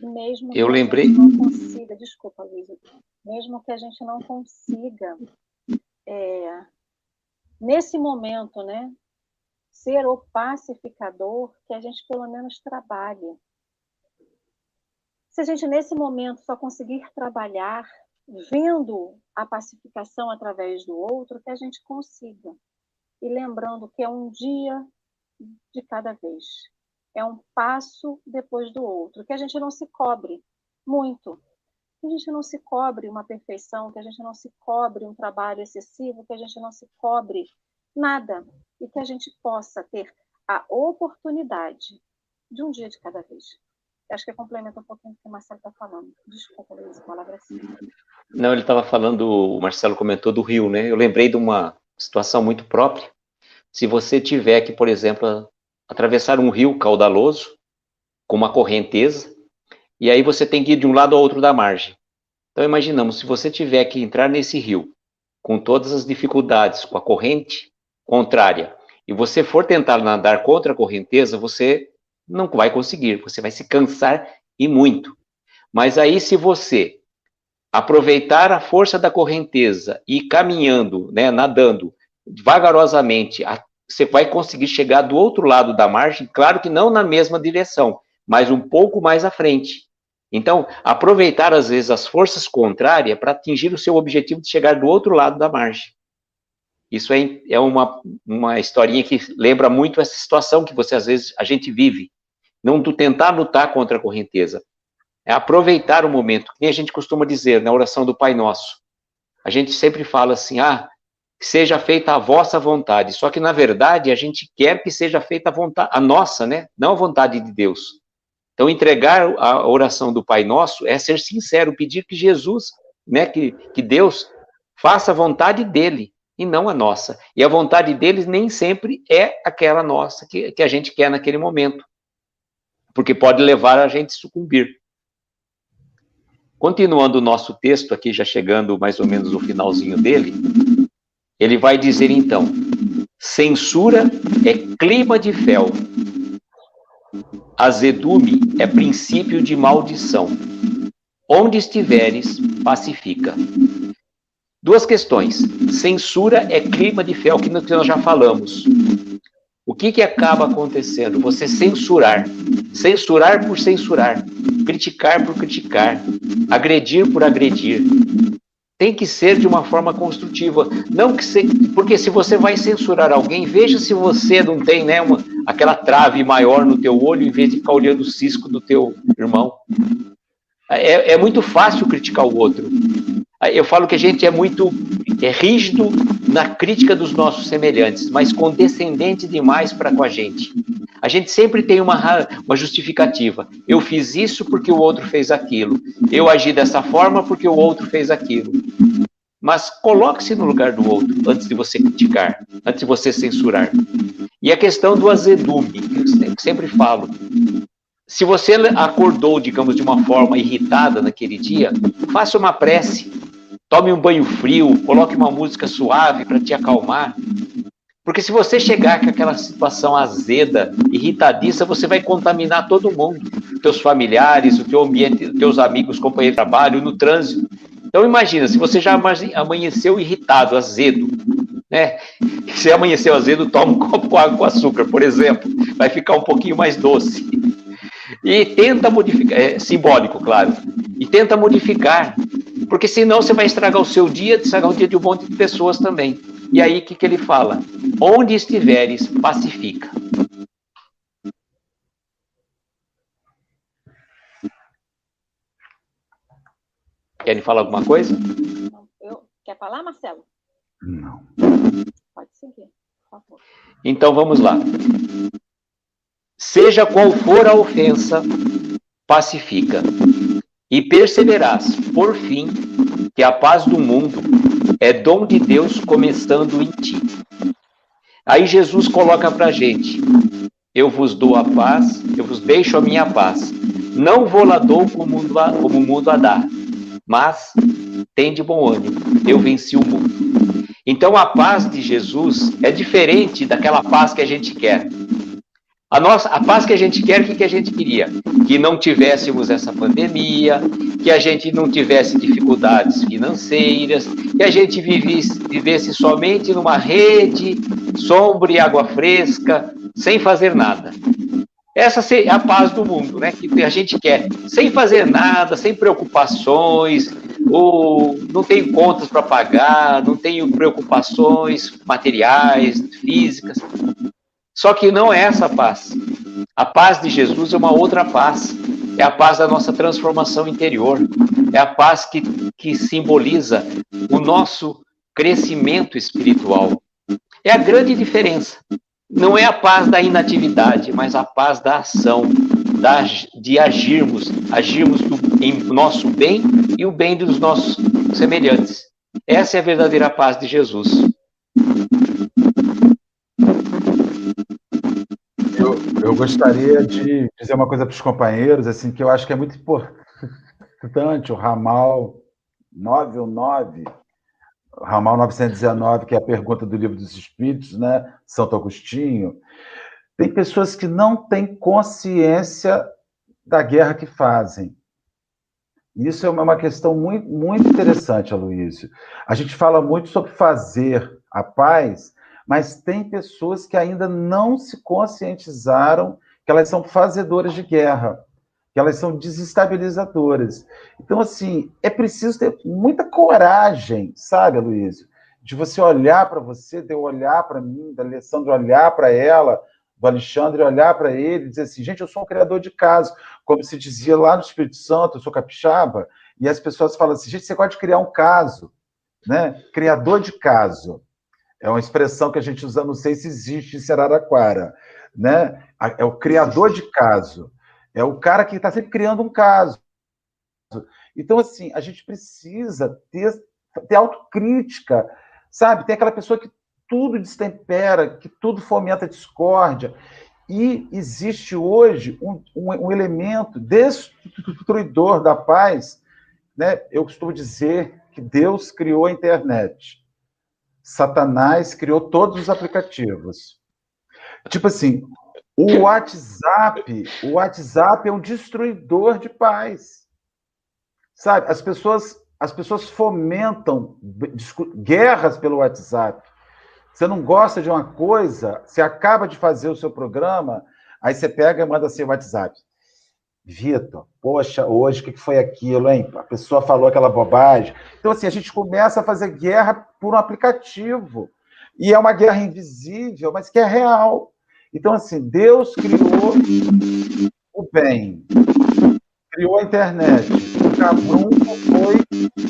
Mesmo eu que lembrei. a gente não consiga, desculpa, Luiz, mesmo que a gente não consiga, é, nesse momento, né, ser o pacificador, que a gente pelo menos trabalhe. Se a gente nesse momento só conseguir trabalhar vendo a pacificação através do outro, que a gente consiga. E lembrando que é um dia de cada vez. É um passo depois do outro, que a gente não se cobre muito. Que a gente não se cobre uma perfeição, que a gente não se cobre um trabalho excessivo, que a gente não se cobre nada. E que a gente possa ter a oportunidade de um dia de cada vez. Acho que complementa um pouquinho o que o Marcelo está falando. Desculpa, Luiz, a palavra é assim. Não, ele estava falando, o Marcelo comentou do rio, né? Eu lembrei de uma situação muito própria. Se você tiver que, por exemplo, atravessar um rio caudaloso, com uma correnteza, e aí você tem que ir de um lado ao outro da margem. Então, imaginamos, se você tiver que entrar nesse rio, com todas as dificuldades, com a corrente contrária, e você for tentar nadar contra a correnteza, você não vai conseguir, você vai se cansar e muito. Mas aí, se você aproveitar a força da correnteza e caminhando, né, nadando vagarosamente, você vai conseguir chegar do outro lado da margem, claro que não na mesma direção, mas um pouco mais à frente. Então, aproveitar às vezes as forças contrárias para atingir o seu objetivo de chegar do outro lado da margem. Isso é, é uma, uma historinha que lembra muito essa situação que você às vezes a gente vive não tentar lutar contra a correnteza. É aproveitar o momento, que a gente costuma dizer na oração do Pai Nosso. A gente sempre fala assim, ah, seja feita a vossa vontade. Só que, na verdade, a gente quer que seja feita a vontade, a nossa, né? Não a vontade de Deus. Então, entregar a oração do Pai Nosso é ser sincero, pedir que Jesus, né, que, que Deus faça a vontade dele e não a nossa. E a vontade dele nem sempre é aquela nossa que, que a gente quer naquele momento porque pode levar a gente a sucumbir. Continuando o nosso texto aqui, já chegando mais ou menos no finalzinho dele, ele vai dizer então: censura é clima de fel, azedume é princípio de maldição. Onde estiveres, pacifica. Duas questões. Censura é clima de fel, que nós já falamos. O que, que acaba acontecendo? Você censurar. Censurar por censurar. Criticar por criticar. Agredir por agredir. Tem que ser de uma forma construtiva. Não que se, porque se você vai censurar alguém, veja se você não tem né, uma, aquela trave maior no teu olho em vez de ficar olhando o cisco do teu irmão. É, é muito fácil criticar o outro. Eu falo que a gente é muito é rígido na crítica dos nossos semelhantes, mas condescendente demais para com a gente. A gente sempre tem uma, uma justificativa. Eu fiz isso porque o outro fez aquilo. Eu agi dessa forma porque o outro fez aquilo. Mas coloque-se no lugar do outro antes de você criticar, antes de você censurar. E a questão do azedume, que eu sempre falo. Se você acordou, digamos, de uma forma irritada naquele dia, faça uma prece, tome um banho frio, coloque uma música suave para te acalmar. Porque se você chegar com aquela situação azeda, irritadiça, você vai contaminar todo mundo, teus familiares, o teu ambiente, teus amigos, companheiros de trabalho, no trânsito. Então imagina, se você já amanheceu irritado, azedo, né? Se amanheceu azedo, toma um copo com água com açúcar, por exemplo, vai ficar um pouquinho mais doce. E tenta modificar, é simbólico, claro, e tenta modificar, porque senão você vai estragar o seu dia, estragar o dia de um monte de pessoas também. E aí o que, que ele fala? Onde estiveres, pacifica. Querem falar alguma coisa? Eu, quer falar, Marcelo? Não. Pode seguir, por favor. Então vamos lá. Seja qual for a ofensa, pacifica. E perceberás, por fim, que a paz do mundo é dom de Deus começando em ti. Aí Jesus coloca para a gente: Eu vos dou a paz, eu vos deixo a minha paz. Não vou lá dou como como o mundo a dar, mas tem de bom ânimo, eu venci o mundo. Então a paz de Jesus é diferente daquela paz que a gente quer. A, nossa, a paz que a gente quer, o que, que a gente queria? Que não tivéssemos essa pandemia, que a gente não tivesse dificuldades financeiras, que a gente vivesse, vivesse somente numa rede, sombra e água fresca, sem fazer nada. Essa é a paz do mundo, né? Que a gente quer, sem fazer nada, sem preocupações, ou não tenho contas para pagar, não tenho preocupações materiais, físicas. Só que não é essa paz. A paz de Jesus é uma outra paz. É a paz da nossa transformação interior. É a paz que, que simboliza o nosso crescimento espiritual. É a grande diferença. Não é a paz da inatividade, mas a paz da ação, da, de agirmos, agirmos do, em nosso bem e o bem dos nossos semelhantes. Essa é a verdadeira paz de Jesus. Eu gostaria de dizer uma coisa para os companheiros, assim, que eu acho que é muito importante, o ramal 919, o ramal 919, que é a pergunta do Livro dos Espíritos, né? Santo Agostinho. Tem pessoas que não têm consciência da guerra que fazem. Isso é uma questão muito, muito interessante, Aloysio. A gente fala muito sobre fazer a paz, mas tem pessoas que ainda não se conscientizaram que elas são fazedoras de guerra, que elas são desestabilizadoras. Então, assim, é preciso ter muita coragem, sabe, Luísio? De você olhar para você, de eu olhar para mim, da Alessandra olhar para ela, do Alexandre olhar para ele e dizer assim: gente, eu sou um criador de casos. Como se dizia lá no Espírito Santo, eu sou capixaba, e as pessoas falam assim: gente, você gosta de criar um caso, né? Criador de caso. É uma expressão que a gente usa, não sei se existe em Seraraquara, né? É o criador de caso. É o cara que está sempre criando um caso. Então, assim, a gente precisa ter, ter autocrítica, sabe? Tem aquela pessoa que tudo destempera, que tudo fomenta discórdia. E existe hoje um, um, um elemento destruidor da paz. Né? Eu costumo dizer que Deus criou a internet. Satanás criou todos os aplicativos. Tipo assim, o WhatsApp, o WhatsApp é um destruidor de paz. Sabe? As pessoas, as pessoas fomentam guerras pelo WhatsApp. Você não gosta de uma coisa, você acaba de fazer o seu programa, aí você pega e manda assim WhatsApp. Vitor, poxa, hoje o que foi aquilo, hein? A pessoa falou aquela bobagem. Então, assim, a gente começa a fazer guerra por um aplicativo. E é uma guerra invisível, mas que é real. Então, assim, Deus criou o bem, criou a internet. O Cabrum foi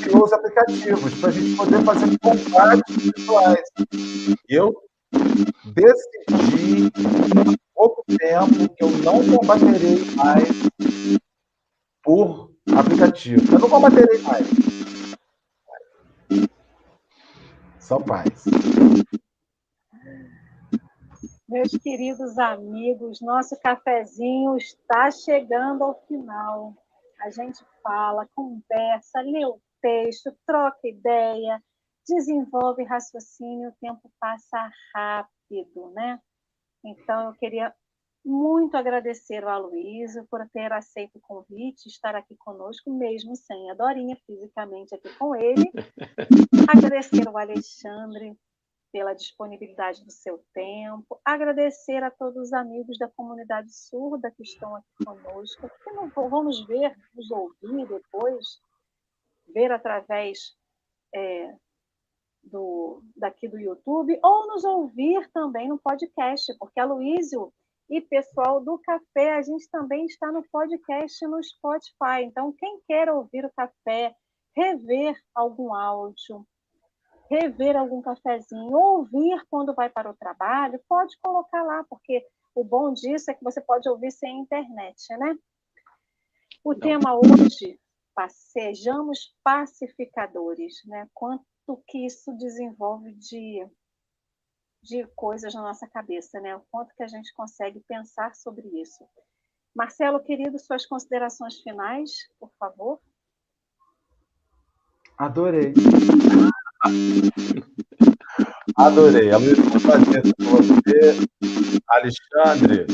criou os aplicativos para a gente poder fazer combates virtuais. Eu decidi pouco tempo que eu não combaterei mais por aplicativo. Eu não combaterei mais. Só paz. Meus queridos amigos, nosso cafezinho está chegando ao final. A gente fala, conversa, lê o texto, troca ideia, desenvolve raciocínio, o tempo passa rápido, né? Então, eu queria muito agradecer ao Aloysio por ter aceito o convite, estar aqui conosco, mesmo sem a Dorinha fisicamente aqui com ele. agradecer ao Alexandre pela disponibilidade do seu tempo, agradecer a todos os amigos da comunidade surda que estão aqui conosco, que não vamos ver, nos ouvir depois, ver através é, do, daqui do YouTube, ou nos ouvir também no podcast, porque a Luísio e pessoal do café, a gente também está no podcast no Spotify. Então, quem quer ouvir o café, rever algum áudio, rever algum cafezinho, ouvir quando vai para o trabalho, pode colocar lá, porque o bom disso é que você pode ouvir sem internet, né? O Não. tema hoje, sejamos pacificadores, né? Quanto que isso desenvolve de, de coisas na nossa cabeça, né? O quanto que a gente consegue pensar sobre isso. Marcelo, querido, suas considerações finais, por favor. Adorei. Adorei. É muito prazer com você. Alexandre,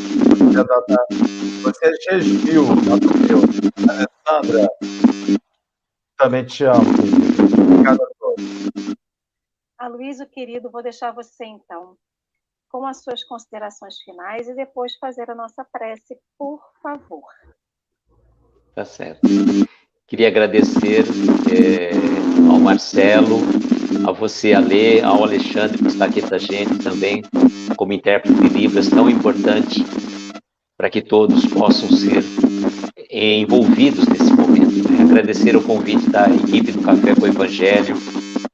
você é Gesvil, meu. Alessandra, também te amo. Obrigado a todos. Aloysio, querido, vou deixar você então com as suas considerações finais e depois fazer a nossa prece, por favor. Tá certo. Queria agradecer é, ao Marcelo, a você, a Lê, ao Alexandre, por estar aqui com a gente também, como intérprete de Libras, tão importante para que todos possam ser envolvidos nesse momento. Né? Agradecer o convite da equipe do Café com o Evangelho,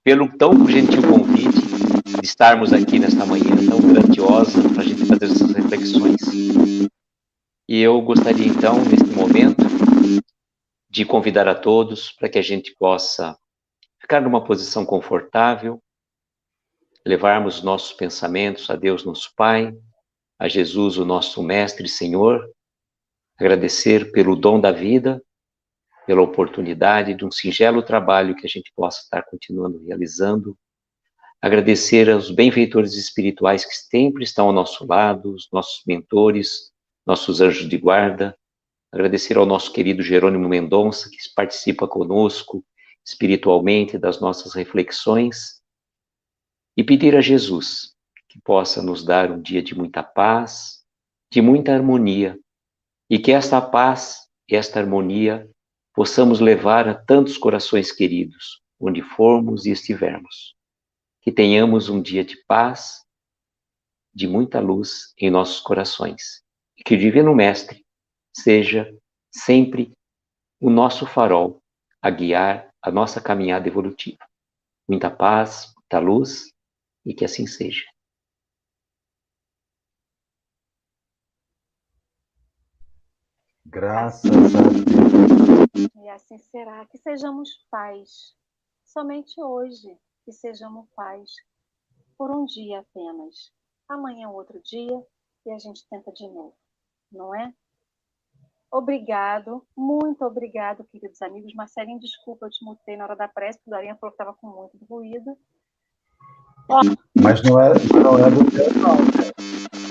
pelo tão gentil convite de estarmos aqui nesta manhã tão grandiosa para a gente fazer essas reflexões. E eu gostaria então, neste momento, de convidar a todos para que a gente possa ficar numa posição confortável, levarmos nossos pensamentos a Deus, nosso Pai, a Jesus, o nosso Mestre e Senhor, agradecer pelo dom da vida, pela oportunidade de um singelo trabalho que a gente possa estar continuando realizando, agradecer aos benfeitores espirituais que sempre estão ao nosso lado, os nossos mentores, nossos anjos de guarda, agradecer ao nosso querido Jerônimo Mendonça, que participa conosco espiritualmente das nossas reflexões, e pedir a Jesus que possa nos dar um dia de muita paz, de muita harmonia, e que esta paz esta harmonia possamos levar a tantos corações queridos, onde formos e estivermos. Que tenhamos um dia de paz, de muita luz em nossos corações. E que o Divino Mestre seja sempre o nosso farol a guiar a nossa caminhada evolutiva. Muita paz, muita luz e que assim seja. Graças a Deus. E assim será. Que sejamos pais. Somente hoje que sejamos pais. Por um dia apenas. Amanhã é outro dia e a gente tenta de novo. Não é? Obrigado, muito obrigado, queridos amigos. Marcelinho, desculpa, eu te mutei na hora da prece, porque o Dorinha falou que estava com muito ruído. Mas não é, não é do não.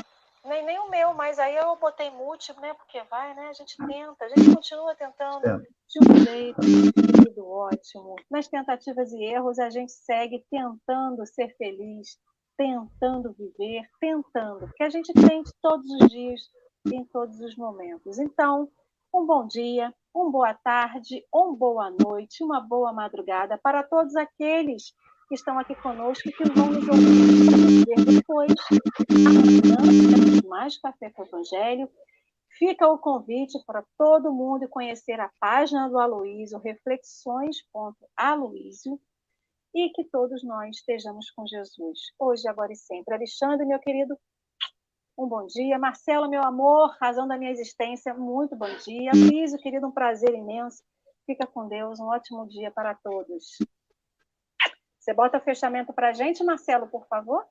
Nem, nem o meu, mas aí eu botei mute, né? Porque vai, né? A gente tenta, a gente continua tentando é. de um jeito, tudo ótimo. Nas tentativas e erros, a gente segue tentando ser feliz, tentando viver, tentando, porque a gente tente todos os dias em todos os momentos. Então, um bom dia, uma boa tarde, uma boa noite, uma boa madrugada para todos aqueles que estão aqui conosco e que vão nos ouvir depois. Mais Café com o Evangelho. Fica o convite para todo mundo conhecer a página do Aloísio, reflexões.aloísio, e que todos nós estejamos com Jesus, hoje, agora e sempre. Alexandre, meu querido, um bom dia. Marcelo, meu amor, razão da minha existência, muito bom dia. Luísio, querido, um prazer imenso. Fica com Deus, um ótimo dia para todos. Você bota o fechamento para a gente, Marcelo, por favor?